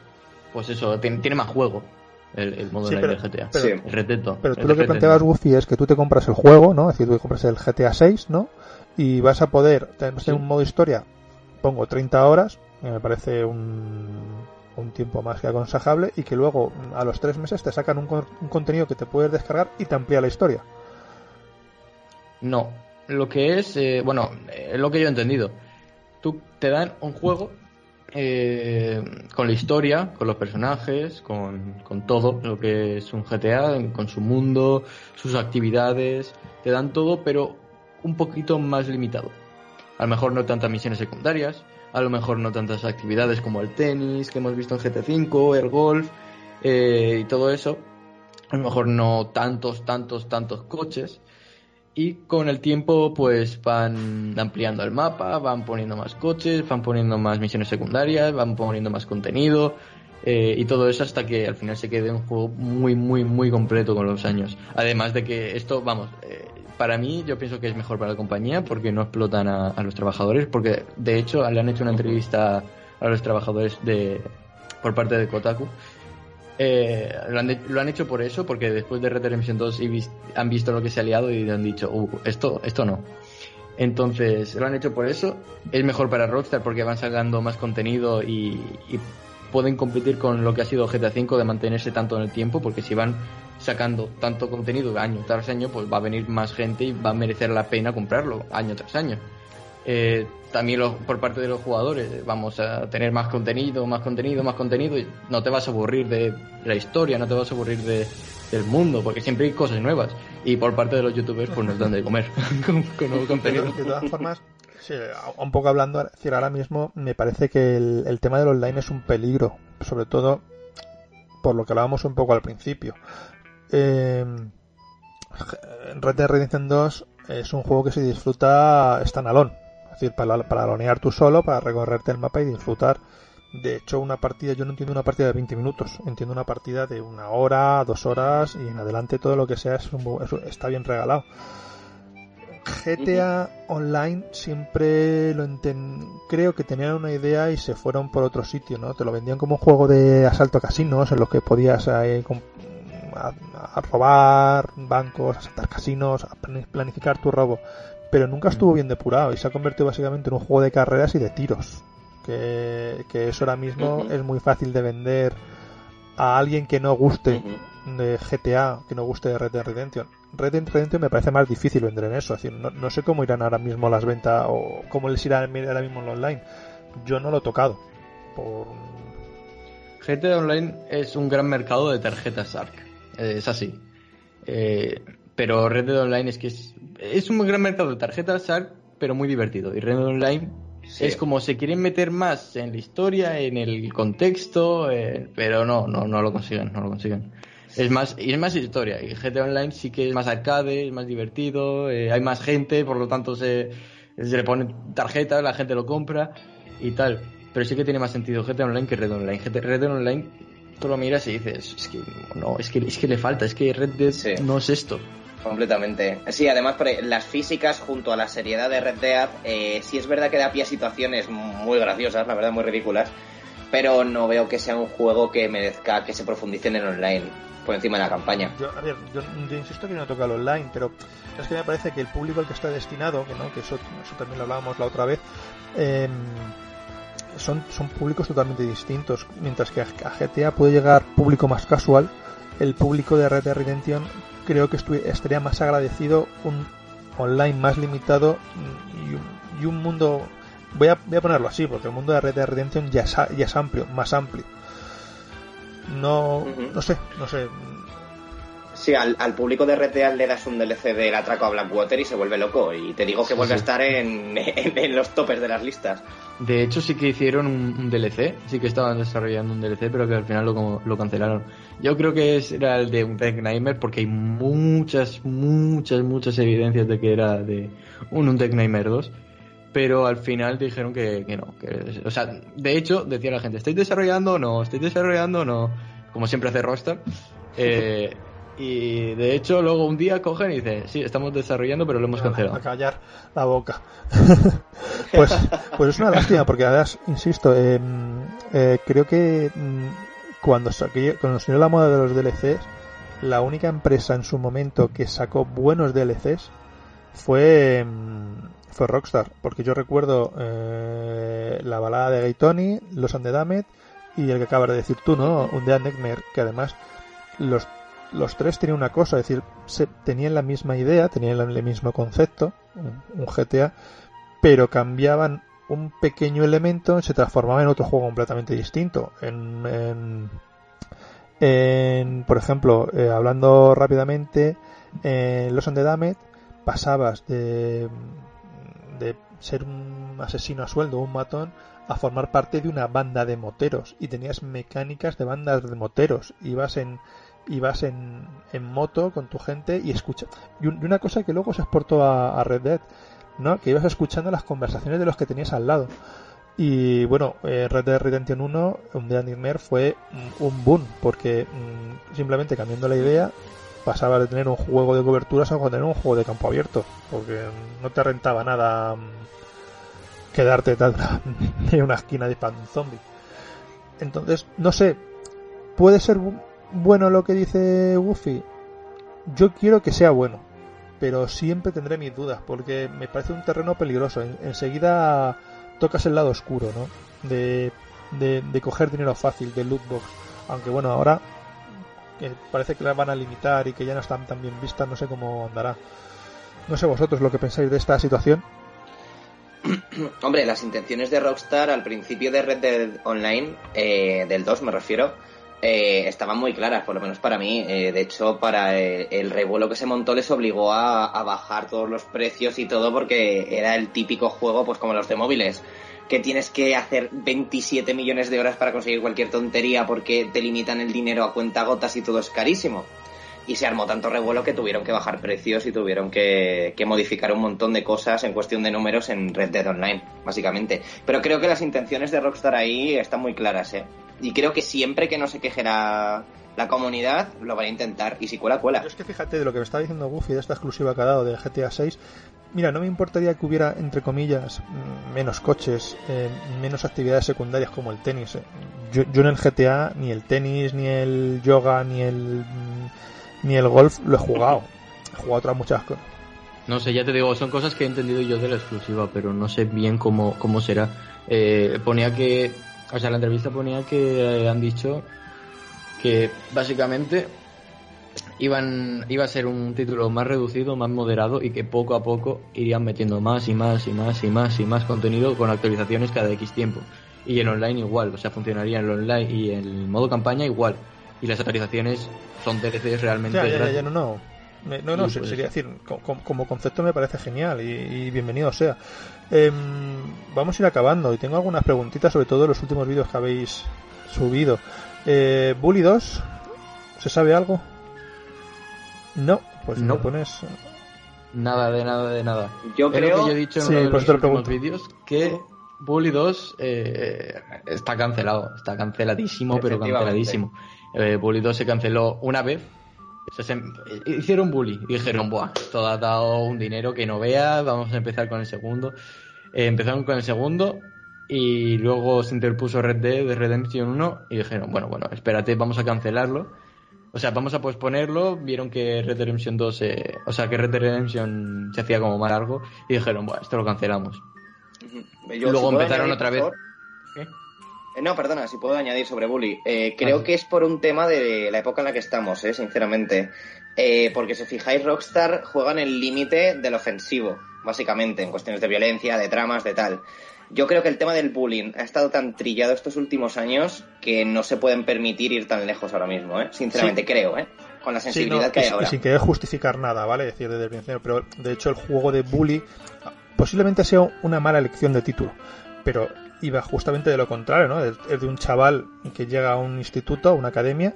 pues eso, tiene, más juego. El, modo online de GTA. Pero, sí. Red Dead Pero tú lo que planteabas, Goofy, es que tú te compras el juego, ¿no? Es decir, tú te compras el GTA 6, ¿no? Y vas a poder tener un modo historia, pongo 30 horas, que me parece un, un tiempo más que aconsejable, y que luego a los tres meses te sacan un, contenido que te puedes descargar y te amplía la historia. No, lo que es, eh, bueno, es lo que yo he entendido. Tú te dan un juego eh, con la historia, con los personajes, con, con, todo lo que es un GTA, con su mundo, sus actividades, te dan todo, pero un poquito más limitado. A lo mejor no tantas misiones secundarias, a lo mejor no tantas actividades como el tenis que hemos visto en GT5, el golf eh, y todo eso. A lo mejor no tantos, tantos, tantos coches. Y con el tiempo pues van ampliando el mapa, van poniendo más coches, van poniendo más misiones secundarias, van poniendo más contenido. Eh, y todo eso hasta que al final se quede un juego muy, muy, muy completo con los años. Además de que esto, vamos, eh, para mí yo pienso que es mejor para la compañía porque no explotan a, los trabajadores, porque de hecho le han hecho una entrevista a los trabajadores de por parte de Kotaku. Eh, lo, han, hecho por eso, porque después de Red Dead Redemption 2 han visto lo que se ha liado y han dicho, uh, esto, esto no. Entonces, lo han hecho por eso. Es mejor para Rockstar porque van sacando más contenido y, y pueden competir con lo que ha sido GTA V de mantenerse tanto en el tiempo, porque si van sacando tanto contenido año tras año, pues va a venir más gente y va a merecer la pena comprarlo año tras año. Eh, también por parte de los jugadores vamos a tener más contenido, más contenido, más contenido y no te vas a aburrir de la historia, no te vas a aburrir de, del mundo, porque siempre hay cosas nuevas. Y por parte de los youtubers pues nos dan de comer con, nuevo contenido. De, todas formas, un poco hablando, decir, ahora mismo me parece que el, el tema del online es un peligro, sobre todo por lo que hablábamos un poco al principio. Eh, Red Dead Redemption 2 es un juego que se disfruta standalone. Es decir, para, para lonear tú solo, para recorrerte el mapa y disfrutar. De hecho, una partida, yo no entiendo una partida de 20 minutos, entiendo una partida de una hora, dos horas y en adelante todo lo que sea es está bien regalado. GTA Online siempre lo creo que tenían una idea y se fueron por otro sitio, ¿no? Te lo vendían como un juego de asalto a casinos en los que podías eh, a, robar bancos, asaltar casinos, a planificar tu robo, pero nunca estuvo bien depurado y se ha convertido básicamente en un juego de carreras y de tiros, que, eso ahora mismo es muy fácil de vender a alguien que no guste de GTA, que no guste de Red Dead Redemption. Red Dead Redemption me parece más difícil vender en eso. Es decir, no, sé cómo irán ahora mismo las ventas o cómo les irá ahora mismo en online. Yo no lo he tocado. Por... GTA Online es un gran mercado de tarjetas ARC. Es así. Eh, pero Red Dead Online es que es, un gran mercado de tarjetas pero muy divertido. Y Red Dead Online es como se quieren meter más en la historia, en el contexto, eh, pero no, no, no lo consiguen, no lo consiguen. Es más, y es más historia. Y GTA Online sí que es más arcade, es más divertido, eh, hay más gente, por lo tanto se, se le ponen tarjetas, la gente lo compra y tal. Pero sí que tiene más sentido GTA Online que Red Online. GTA Red Online tú lo miras y dices, es que no, es que, es que le falta, es que Red Dead no es esto. Completamente. Sí, además las físicas junto a la seriedad de Red Dead, eh, sí es verdad que da pie a situaciones muy graciosas, la verdad, muy ridículas, pero no veo que sea un juego que merezca que se profundice en el online por encima de la campaña. Yo, a ver, yo, insisto que no toca el online, pero es que me parece que el público al que está destinado, que no, que eso, eso también lo hablábamos la otra vez, eh, son, son públicos totalmente distintos. Mientras que a GTA puede llegar público más casual, el público de Red Dead Redemption creo que estaría más agradecido un online más limitado y un, mundo voy a, voy a, ponerlo así porque el mundo de Red Dead Redemption ya es, ya es amplio más amplio no no sé no sé Sí, al, público de Red Dead le das un DLC del atraco a Blackwater y se vuelve loco. Y te digo que vuelve a estar en, los topes de las listas. De hecho, sí que hicieron un, DLC, sí que estaban desarrollando un DLC, pero que al final lo, lo cancelaron. Yo creo que era el de un Nightmare porque hay muchas, muchas, muchas evidencias de que era de un Tech Nightmare 2 pero al final dijeron que, que no. O sea, de hecho, decía la gente, ¿estáis desarrollando o no? ¿Estáis desarrollando o no? Como siempre hace Rockstar. Eh, y de hecho, luego un día cogen y dicen, sí, estamos desarrollando, pero lo hemos cancelado. A callar la boca. pues, pues es una lástima, porque además, insisto, em, eh, creo que mm, cuando, cuando se dio la moda de los DLCs, la única empresa en su momento que sacó buenos DLCs fue, em, fue Rockstar. Porque yo recuerdo eh, la balada de Gay Tony, Los Undead y el que acabas de decir tú, ¿no? Un Dead Nightmare, que además los los tres tenían una cosa, es decir, se, tenían la misma idea, tenían el mismo concepto, un, GTA, pero cambiaban un pequeño elemento y se transformaba en otro juego completamente distinto. En, por ejemplo, eh, hablando rápidamente, en Los Undead pasabas de, de ser un asesino a sueldo, un matón, a formar parte de una banda de moteros y tenías mecánicas de bandas de moteros. Ibas en y vas en, en moto con tu gente y escucha. Y, una cosa que luego se exportó a, Red Dead, ¿no? Que ibas escuchando las conversaciones de los que tenías al lado. Y bueno, eh, Red Dead Redemption 1, un Dead Nightmare, fue un boom, porque mm, simplemente cambiando la idea, pasaba de tener un juego de coberturas a tener un juego de campo abierto, porque no te rentaba nada mm, quedarte en una esquina de pan zombie. Entonces, no sé, puede ser bueno lo que dice Goofy? Yo quiero que sea bueno, pero siempre tendré mis dudas, porque me parece un terreno peligroso. enseguida tocas el lado oscuro, ¿no? De, de, coger dinero fácil, de loot box. Aunque bueno, ahora parece que la van a limitar y que ya no están tan bien vistas, no sé cómo andará. No sé vosotros lo que pensáis de esta situación. Hombre, las intenciones de Rockstar al principio de Red Dead Online, eh, del 2 me refiero, eh, estaban muy claras, por lo menos para mí. Eh, de hecho, para eh, el, revuelo que se montó les obligó a, bajar todos los precios y todo porque era el típico juego, pues como los de móviles, que tienes que hacer 27 millones de horas para conseguir cualquier tontería porque te limitan el dinero a cuenta gotas y todo es carísimo. y se armó tanto revuelo que tuvieron que bajar precios y tuvieron que, que, modificar un montón de cosas en cuestión de números en Red Dead Online, básicamente. Pero creo que las intenciones de Rockstar ahí están muy claras, ¿eh? Y creo que siempre que no se queje la, la comunidad, lo van a intentar. Y si cuela, cuela. Yo es que fíjate de lo que me está diciendo Goofy de esta exclusiva que ha dado de GTA 6. Mira, no me importaría que hubiera, entre comillas, mm, menos coches, eh, menos actividades secundarias como el tenis. Eh. Yo, yo en el GTA ni el tenis, ni el yoga, ni el ni el golf lo he jugado. He jugado otras muchas cosas. No sé, ya te digo, son cosas que he entendido yo de la exclusiva, pero no sé bien cómo, cómo será. Eh, ponía que, o sea, la entrevista ponía que eh, han dicho que básicamente iban, iba a ser un título más reducido, más moderado y que poco a poco irían metiendo más y más y más y más y más contenido con actualizaciones cada X tiempo. Y en online igual, o sea, funcionaría en el online y en el modo campaña igual. Y las actualizaciones son DLCs realmente. Ya, ya, ya, no, no. No, no, sería decir, como, concepto me parece genial y, bienvenido sea. Eh, vamos a ir acabando y tengo algunas preguntitas sobre todo los últimos vídeos que habéis subido. Eh, Bully 2, ¿se sabe algo? No, pues no pones. Nada de nada de nada. Yo creo que yo he dicho en uno de los últimos vídeos que Bully 2 eh, está cancelado, está canceladísimo, pero canceladísimo. Eh, bully 2 se canceló una vez. Hicieron Bully y dijeron, Buah, esto ha dado un dinero que no veas, vamos a empezar con el segundo. Eh, empezaron con el segundo y luego se interpuso Red Dead de Redemption 1 y dijeron, bueno, bueno, espérate, vamos a cancelarlo. O sea, vamos a posponerlo. Vieron que Red Dead Redemption 2, o sea, que Red Dead Redemption se hacía como más largo y dijeron, bueno, esto lo cancelamos. luego empezaron otra vez. Eh, no, perdona, si puedo añadir sobre Bully. Eh, creo que es por un tema de la época en la que estamos, eh, sinceramente. Eh, porque si fijáis, Rockstar juega en el límite del ofensivo, básicamente, en cuestiones de violencia, de tramas, de tal. Yo creo que el tema del bullying ha estado tan trillado estos últimos años que no se pueden permitir ir tan lejos ahora mismo, ¿eh? Sinceramente, creo, ¿eh? Con la sensibilidad que hay ahora. Sin querer justificar nada, ¿vale? Decir desde el principio, pero de hecho el juego de bully posiblemente sea una mala elección de título, pero iba justamente de lo contrario, ¿no? Es de un chaval que llega a un instituto, a una academia,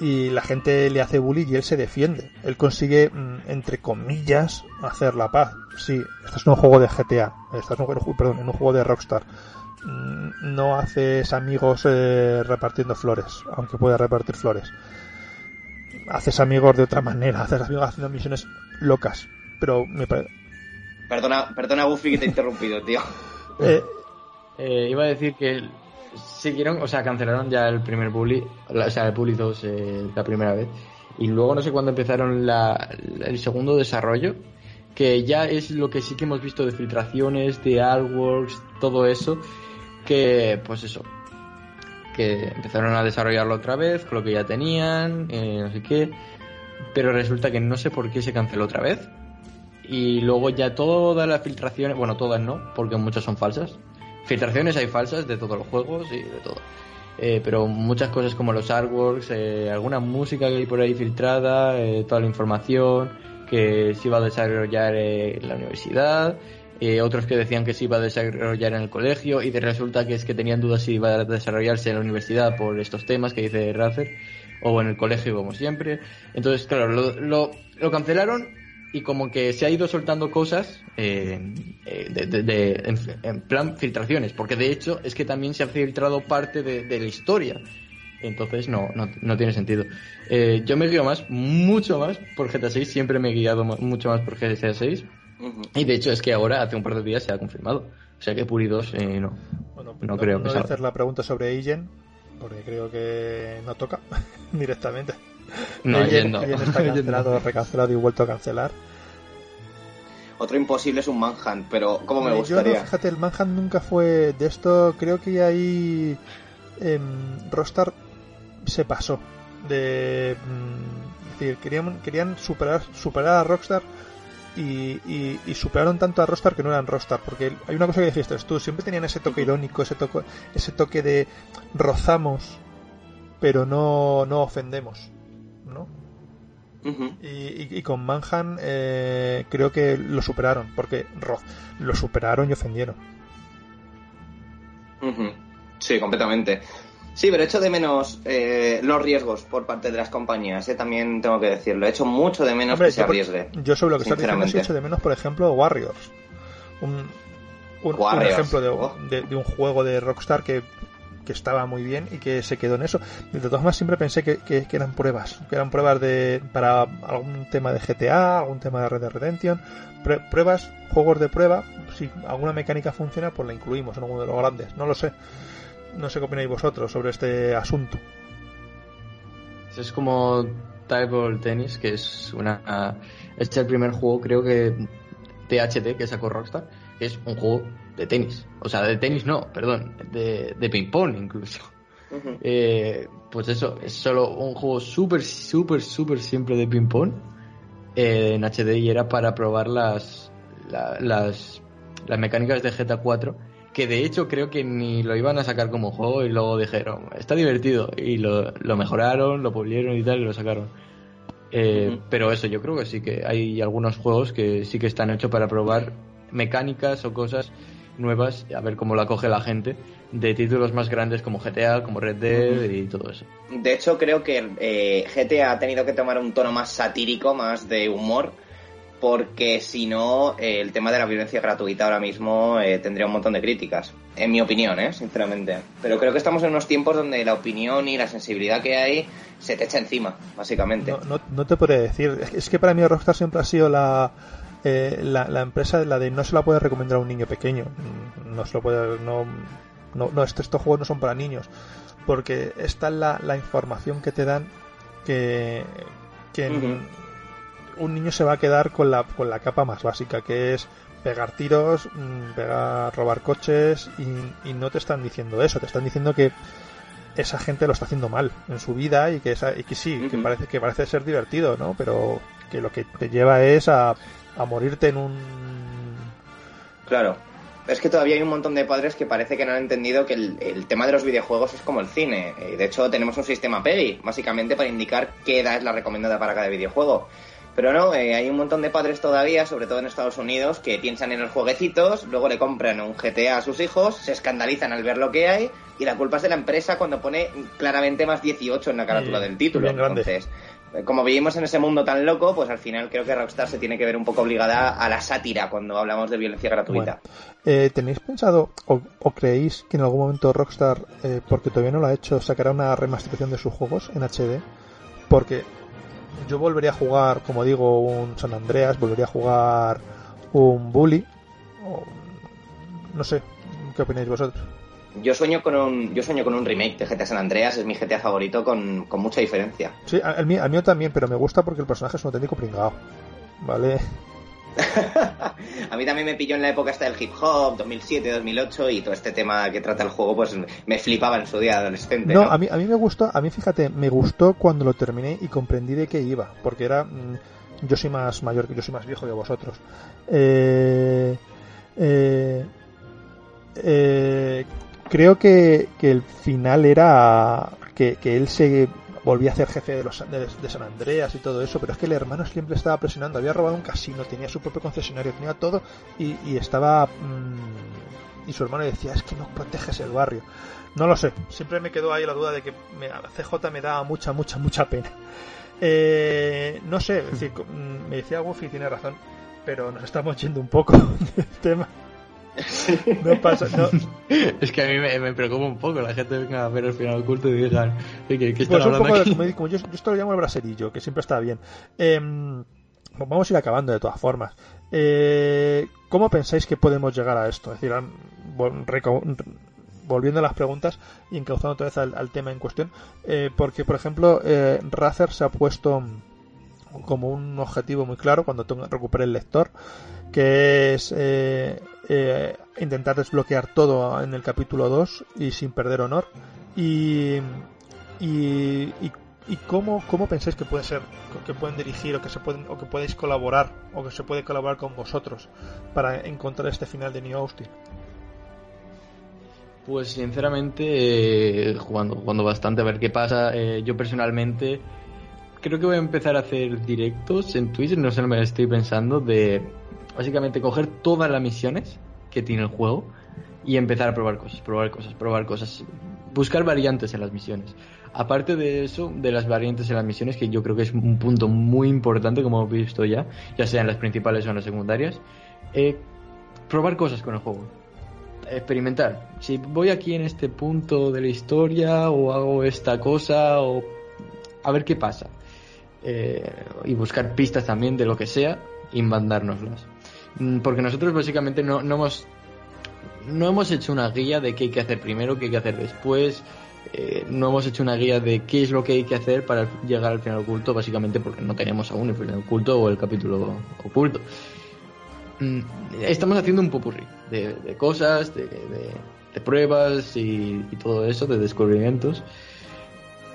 y la gente le hace bullying y él se defiende. Él consigue, mm, entre comillas, hacer la paz. Sí, esto es un juego de GTA, esto es un, perdón, en un juego de Rockstar. Mm, no haces amigos eh, repartiendo flores, aunque pueda repartir flores. Haces amigos de otra manera, haces amigos haciendo misiones locas. Pero me parece... Perdona, perdona Buffy que te he interrumpido, tío. Eh, eh, iba a decir que siguieron, o sea, cancelaron ya el primer Bully, o sea, el Bully 2 eh, la primera vez. Y luego no sé cuándo empezaron la, el segundo desarrollo, que ya es lo que sí que hemos visto de filtraciones, de artworks, todo eso, que pues eso, que empezaron a desarrollarlo otra vez, con lo que ya tenían, eh, no sé qué, pero resulta que no sé por qué se canceló otra vez. Y luego ya todas las filtraciones, bueno, todas no, porque muchas son falsas, Filtraciones hay falsas de todos los juegos y de todo. Eh, pero muchas cosas como los artworks, eh, alguna música que hay por ahí filtrada, eh, toda la información que se iba a desarrollar en la universidad, otros que decían que se iba a desarrollar en el colegio y de resulta que es que tenían dudas si iba a desarrollarse en la universidad por estos temas que dice Razer o en el colegio como siempre. Entonces, claro, lo, lo cancelaron y como que se ha ido soltando cosas eh, eh, de, en, plan filtraciones, porque de hecho es que también se ha filtrado parte de, la historia. Entonces no, no, tiene sentido. Eh, yo me guío más, mucho más por GTA 6, siempre me he guiado mucho más por GTA 6. Y de hecho es que ahora, hace un par de días, se ha confirmado. O sea que Puri 2 no, no, creo que sea. hacer la pregunta sobre Igen, porque creo que no toca directamente. No, yendo. está cancelado, recancelado y vuelto a cancelar. Otro imposible es un Manhunt, pero ¿cómo me gustaría? Yo fíjate, el Manhunt nunca fue de esto. Creo que ahí eh, Rostar se pasó. De, mm, es decir, querían, querían superar, superar a Rockstar y, y, superaron tanto a Rockstar que no eran Rockstar. Porque hay una cosa que dijiste tú, siempre tenían ese toque irónico, ese toque, ese toque de rozamos, pero no, no ofendemos. ¿No? y, con Manhan eh, creo que lo superaron, porque lo superaron y ofendieron. Sí, completamente. Sí, pero echo de menos eh, los riesgos por parte de las compañías, eh, también tengo que decirlo. He hecho mucho de menos que se arriesgue. Yo sobre lo que estás diciendo sí echo de menos, por ejemplo, Warriors. Un, un, ejemplo oh. de, de, un juego de Rockstar que, que, estaba muy bien y que se quedó en eso. De todas formas, siempre pensé que, eran pruebas, que eran pruebas de para algún tema de GTA, algún tema de Red Dead Redemption, pruebas, juegos de prueba. Si alguna mecánica funciona, pues la incluimos en uno de los grandes. No lo sé. No sé qué opináis vosotros sobre este asunto. Es como Table Tennis, que es una. Este es el primer juego, creo que. THT que sacó Rockstar, es un juego de tenis. O sea, de tenis no, perdón, de, de ping-pong incluso. Eh, pues eso, es solo un juego súper, súper, súper simple de ping-pong eh, en HD y era para probar las, las, las mecánicas de GTA 4 que de hecho creo que ni lo iban a sacar como juego y luego dijeron, está divertido, y lo, mejoraron, lo pulieron y tal, y lo sacaron. Eh, pero eso, yo creo que sí que hay algunos juegos que sí que están hechos para probar mecánicas o cosas nuevas, a ver cómo la coge la gente, de títulos más grandes como GTA, como Red Dead y todo eso. De hecho, creo que eh, GTA ha tenido que tomar un tono más satírico, más de humor, porque si no, eh, el tema de la violencia gratuita ahora mismo eh, tendría un montón de críticas, en mi opinión, ¿eh? sinceramente. Pero creo que estamos en unos tiempos donde la opinión y la sensibilidad que hay se te echa encima, básicamente. No, no, te podría decir, es que para mí Rockstar siempre ha sido la, eh, la, la, empresa la de no se la puede recomendar a un niño pequeño, no se lo puede, no, no, no estos, juegos no son para niños, porque esta es la, la información que te dan que, que un niño se va a quedar con la, con la capa más básica, que es pegar tiros, mm, pegar, robar coches y, no te están diciendo eso, te están diciendo que esa gente lo está haciendo mal en su vida y que, esa, y que sí, que parece que parece ser divertido, ¿no? Pero que lo que te lleva es a, a morirte en un... Claro. Es que todavía hay un montón de padres que parece que no han entendido que el, el tema de los videojuegos es como el cine. De hecho, tenemos un sistema PEGI, básicamente para indicar qué edad es la recomendada para cada videojuego. Pero no, eh, hay un montón de padres todavía, sobre todo en Estados Unidos, que piensan en los jueguecitos, luego le compran un GTA a sus hijos, se escandalizan al ver lo que hay y la culpa es de la empresa cuando pone claramente más 18 en la carátula del título. Entonces, eh, como vivimos en ese mundo tan loco, pues al final creo que Rockstar se tiene que ver un poco obligada a la sátira cuando hablamos de violencia gratuita. Eh, ¿Tenéis pensado o, creéis que en algún momento Rockstar, porque todavía no lo ha hecho, sacará una remasterización de sus juegos en HD? Porque yo volvería a jugar, como digo, un San Andreas, volvería a jugar un Bully. no sé, ¿qué opináis vosotros? Yo sueño con un, yo sueño con un remake de GTA San Andreas, es mi GTA favorito con, mucha diferencia. Sí, al mío, al mío también, pero me gusta porque el personaje es un auténtico pringado. ¿Vale? a mí también me pilló en la época hasta del hip hop, 2007, 2008 y todo este tema que trata el juego pues me flipaba en su día adolescente. No, A, mí, a mí me gustó, a mí fíjate, me gustó cuando lo terminé y comprendí de qué iba, porque era... Mm, yo soy más mayor, yo soy más viejo que vosotros. Eh, eh, eh, creo que, que el final era que, que él se volvía a ser jefe de, los, de, San Andreas y todo eso, pero es que el hermano siempre estaba presionando, había robado un casino, tenía su propio concesionario, tenía todo y, estaba... Mm, y su hermano decía, es que no proteges el barrio. No lo sé, siempre me quedó ahí la duda de que me, CJ me daba mucha, mucha, mucha pena. Eh, no sé, es decir, mm, me decía Goofy, tiene razón, pero nos estamos yendo un poco del tema. No pasa, no. Es que a mí me, preocupa un poco la gente venga a ver el final oculto y digan que, pues un poco como, yo, esto lo llamo el braserillo, que siempre está bien. Em, vamos a ir acabando de todas formas. Eh, ¿Cómo pensáis que podemos llegar a esto? Es decir, volviendo a las preguntas y encauzando otra vez al, tema en cuestión, eh, porque por ejemplo, eh, Razer se ha puesto como un objetivo muy claro cuando recupere el lector, que es eh, eh, intentar desbloquear todo en el capítulo 2 y sin perder honor. Y, y, y, cómo, cómo pensáis que puede ser, que pueden dirigir o que se pueden, o que podéis colaborar o que se puede colaborar con vosotros para encontrar este final de New Austin. Pues sinceramente, eh, jugando, jugando bastante a ver qué pasa. yo personalmente creo que voy a empezar a hacer directos en Twitch, no sé, me estoy pensando, de básicamente coger todas las misiones que tiene el juego, y empezar a probar cosas, probar cosas, probar cosas, buscar variantes en las misiones. Aparte de eso, de las variantes en las misiones, que yo creo que es un punto muy importante, como hemos visto ya, ya sea en las principales o en las secundarias, eh, probar cosas con el juego. Experimentar. Si voy aquí en este punto de la historia o hago esta cosa o a ver qué pasa. Eh, y buscar pistas también de lo que sea y mandárnoslas. Mm, porque nosotros básicamente no, no hemos no hemos hecho una guía de qué hay que hacer primero, qué hay que hacer después. Eh, no hemos hecho una guía de qué es lo que hay que hacer para llegar al final oculto, básicamente porque no tenemos aún el final oculto o el capítulo oculto. Mm, estamos haciendo un popurrí de, de cosas, de, de, pruebas y, y, todo eso, de descubrimientos.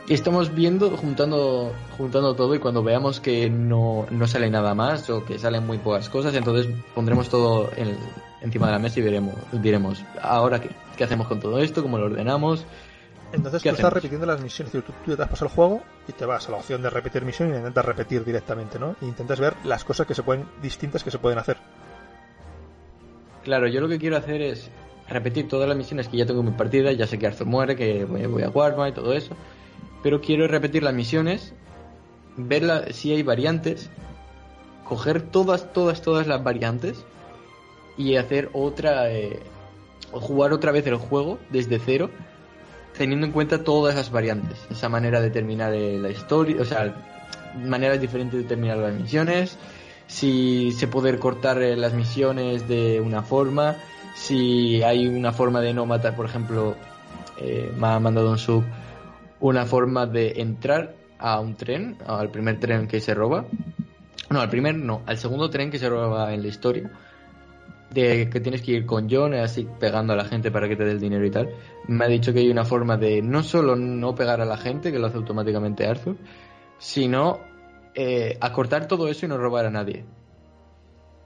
Estamos viendo, juntando, juntando todo y cuando veamos que no, no sale nada más o que salen muy pocas cosas, entonces pondremos todo en, encima de la mesa y veremos, diremos, ahora qué, qué hacemos con todo esto, cómo lo ordenamos. Entonces tú estás repitiendo las misiones, tú, tú te has pasado el juego y te vas a la opción de repetir misión y intentas repetir directamente, ¿no? E intentas ver las cosas que se pueden, distintas que se pueden hacer. Claro, yo lo que quiero hacer es repetir todas las misiones que ya tengo en mi partida, ya sé que Arthur muere, que voy, voy a Warma y todo eso, pero quiero repetir las misiones, ver si hay variantes, coger todas, todas, todas las variantes y hacer otra, eh, jugar otra vez el juego desde cero, teniendo en cuenta todas las variantes, esa manera de terminar eh, la historia, o sea, maneras diferentes de terminar las misiones, si se puede cortar eh, las misiones de una forma, si hay una forma de no matar, por ejemplo, me ha mandado un sub una forma de entrar a un tren, al primer tren que se roba, no, al primer no, al segundo tren que se roba en la historia, de que tienes que ir con John así pegando a la gente para que te dé el dinero y tal. Me ha dicho que hay una forma de no solo no pegar a la gente, que lo hace automáticamente Arthur, sino eh, acortar todo eso y no robar a nadie.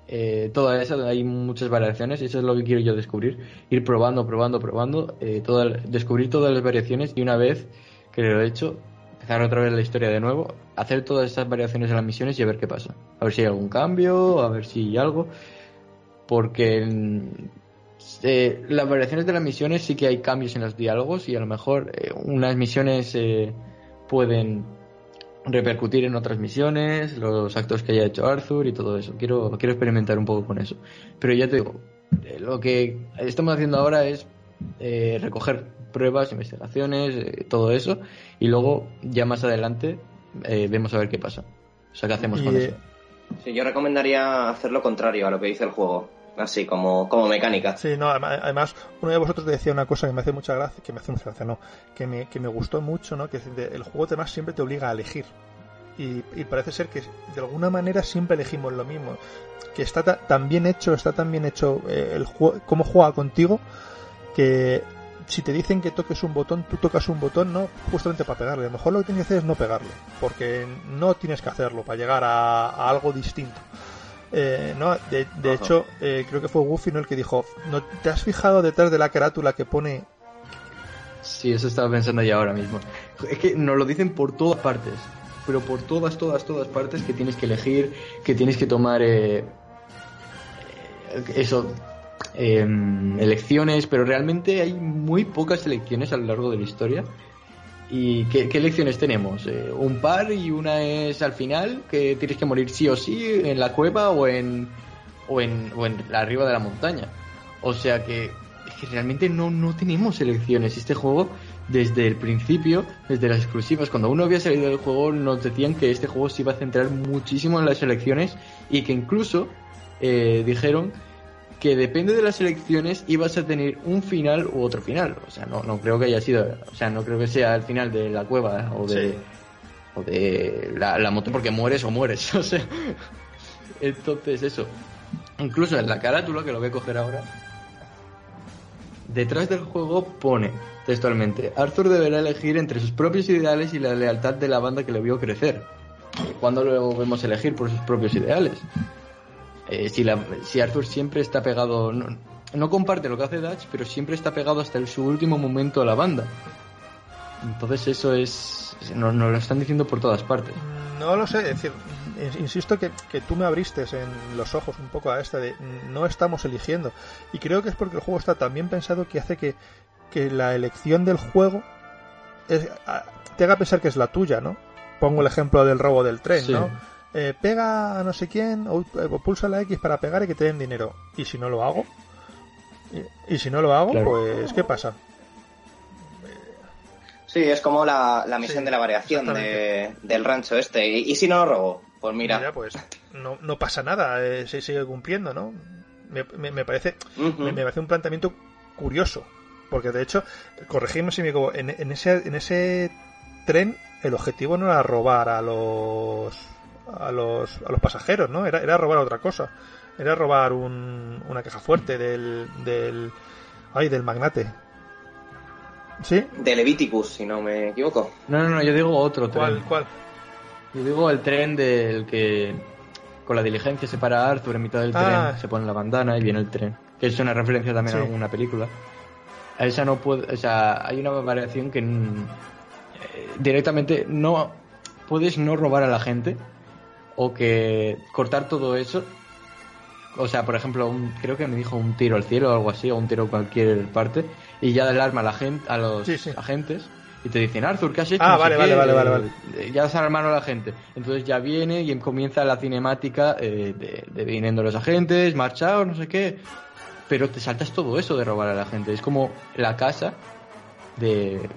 Eh, toda esa, hay muchas variaciones eso es lo que quiero yo descubrir. Ir probando, probando, probando, eh, toda, descubrir todas las variaciones y una vez que lo he hecho, empezar otra vez la historia de nuevo, hacer todas estas variaciones en las misiones y a ver qué pasa. A ver si hay algún cambio, a ver si hay algo. Porque eh, las variaciones de las misiones sí que hay cambios en los diálogos y a lo mejor eh, unas misiones eh, pueden repercutir en otras misiones, los actos que haya hecho Arthur y todo eso. Quiero, quiero experimentar un poco con eso. Pero ya te digo, lo que estamos haciendo ahora es eh, recoger pruebas, investigaciones, eh, todo eso, y luego ya más adelante eh, vemos a ver qué pasa. O sea, ¿qué hacemos con eh, eso? Sí, yo recomendaría hacer lo contrario a lo que dice el juego. Así, como, como mecánica. Sí, no, adem- además, uno de vosotros decía una cosa que me hace mucha gracia, que me hace mucha gracia, no, que me, que me gustó mucho, ¿no? Que el juego además siempre te obliga a elegir. Y, y parece ser que de alguna manera siempre elegimos lo mismo. Que está ta- tan bien hecho, está tan bien hecho eh, el juego, cómo juega contigo, que si te dicen que toques un botón, tú tocas un botón, no justamente para pegarle. A lo mejor lo que tienes que hacer es no pegarle, porque no tienes que hacerlo para llegar a, a algo distinto. Eh, no, de, de hecho, eh, creo que fue Goofy ¿no? el que dijo, ¿no te has fijado detrás de la carátula que pone Sí, eso estaba pensando ya ahora mismo. Es que nos lo dicen por todas partes, pero por todas, todas, todas partes que tienes que elegir, que tienes que tomar eh, eso, eh, elecciones, pero realmente hay muy pocas elecciones a lo largo de la historia. ¿Y qué, elecciones tenemos? Eh, un par y una es al final, que tienes que morir sí o sí en la cueva o en, o en, o en arriba de la montaña. O sea que realmente no, no tenemos elecciones. Este juego, desde el principio, desde las exclusivas, cuando uno había salido del juego, nos decían que este juego se iba a centrar muchísimo en las elecciones y que incluso eh, dijeron que depende de las elecciones ibas a tener un final u otro final. O sea, no, no creo que haya sido, o sea, no creo que sea el final de la cueva o de, Sí. o de la, la moto porque mueres o mueres. O sea, entonces eso. Incluso en la carátula, que lo voy a coger ahora, detrás del juego pone textualmente, Arthur deberá elegir entre sus propios ideales y la lealtad de la banda que le vio crecer. ¿Cuándo lo vemos elegir por sus propios ideales? Eh, si, la- si Arthur siempre está pegado, no, no comparte lo que hace Dutch, pero siempre está pegado hasta el- su último momento a la banda. Entonces eso es, nos, nos lo están diciendo por todas partes. No lo sé, es decir, insisto que, que, tú me abriste en los ojos un poco a esta de no estamos eligiendo. Y creo que es porque el juego está tan bien pensado que hace que, que la elección del juego te haga pensar que es la tuya, ¿no? Pongo el ejemplo del robo del tren, ¿no? Eh, pega a no sé quién o, pulsa la X para pegar y que te den dinero. ¿Y si no lo hago? ¿Y, si no lo hago? Pues, ¿qué pasa? Sí, es como la, misión de la variación del rancho este. ¿Y, si no lo robo? Pues mira. pues no, no pasa nada, eh, se sigue cumpliendo, ¿no? Me, me, parece, me, parece un planteamiento curioso. Porque de hecho, corregimos si me equivoco, en, en, ese, en ese tren el objetivo no era robar a los a los, a los pasajeros, ¿no? Era, era robar otra cosa. Era robar un, una caja fuerte del, del. Ay, del magnate. ¿Sí? De Leviticus, si no me equivoco. No, no, no, yo digo otro tren. ¿Cuál? ¿Cuál? Yo digo el tren del que con la diligencia se para Arthur en mitad del ah. tren, se pone la bandana y viene el tren. Que es una referencia también a una película. A esa no puede, o sea, hay una variación que eh, directamente no puedes no robar a la gente o que cortar todo eso. O sea, por ejemplo, creo que me dijo un tiro al cielo o algo así, o un tiro a cualquier parte, y ya alarma a, la gente, a los agentes y te dicen, Arthur, ¿qué has hecho? Ah, vale, vale, vale, vale, Ya se alarmaron a la gente. Entonces ya viene y comienza la cinemática eh, de, de, viniendo los agentes, marchados, no sé qué. Pero te saltas todo eso de robar a la gente. Es como la casa de.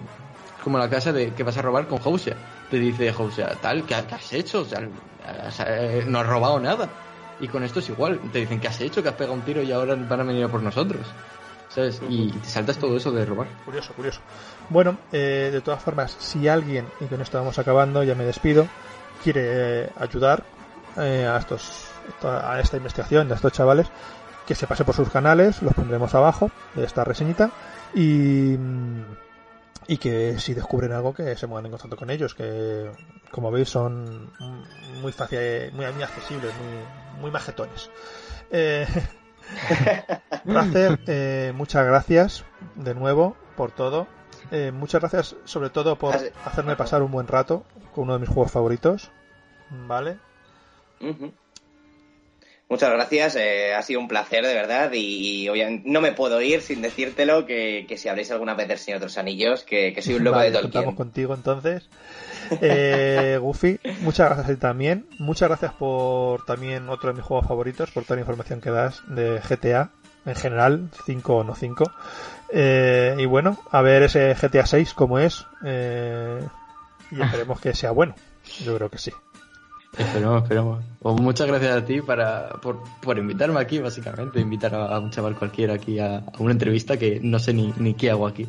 Como la casa de que vas a robar con Housia. Te dice Housia, tal, ¿qué, has hecho? O sea, eh, no has robado nada. Y con esto es igual. Te dicen, ¿qué has hecho? Que has pegado un tiro y ahora van a venir a por nosotros. ¿Sabes? Y te saltas todo eso de robar. Curioso, curioso. Bueno, eh, de todas formas, si alguien, y con esto vamos acabando, ya me despido, quiere eh, ayudar a estos a esta investigación, a estos chavales, que se pase por sus canales, los pondremos abajo de esta reseñita y y que si descubren algo que se pongan en contacto con ellos, que como veis son muy fácil, muy, accesibles, muy, muy majetones. Eh, eh, muchas gracias de nuevo por todo. Eh, muchas gracias sobre todo por hacerme pasar un buen rato con uno de mis juegos favoritos. ¿Vale? Muchas gracias, eh, ha sido un placer de verdad y, obviamente no me puedo ir sin decírtelo que, si habléis alguna vez del Señor de los Anillos, que, soy un loco de Tolkien. Estamos contigo entonces. Eh, Goofy, muchas gracias a ti también. Muchas gracias por también otro de mis juegos favoritos, por toda la información que das de GTA en general, 5 o no 5. Eh, y bueno, a ver ese GTA 6 cómo es eh, y esperemos que sea bueno. Yo creo que sí. Esperemos, esperemos. Pues muchas gracias a ti para, por, por invitarme aquí, básicamente. Invitar a, un chaval cualquiera aquí a, una entrevista que no sé ni, ni qué hago aquí.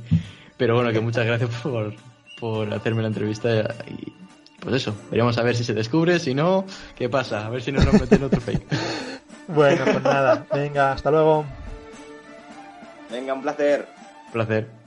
Pero bueno, que muchas gracias por, por hacerme la entrevista y pues eso, veremos a ver si se descubre, si no, ¿qué pasa? A ver si no nos meten otro fake. bueno, pues nada, venga, hasta luego. Venga, un placer. Un placer.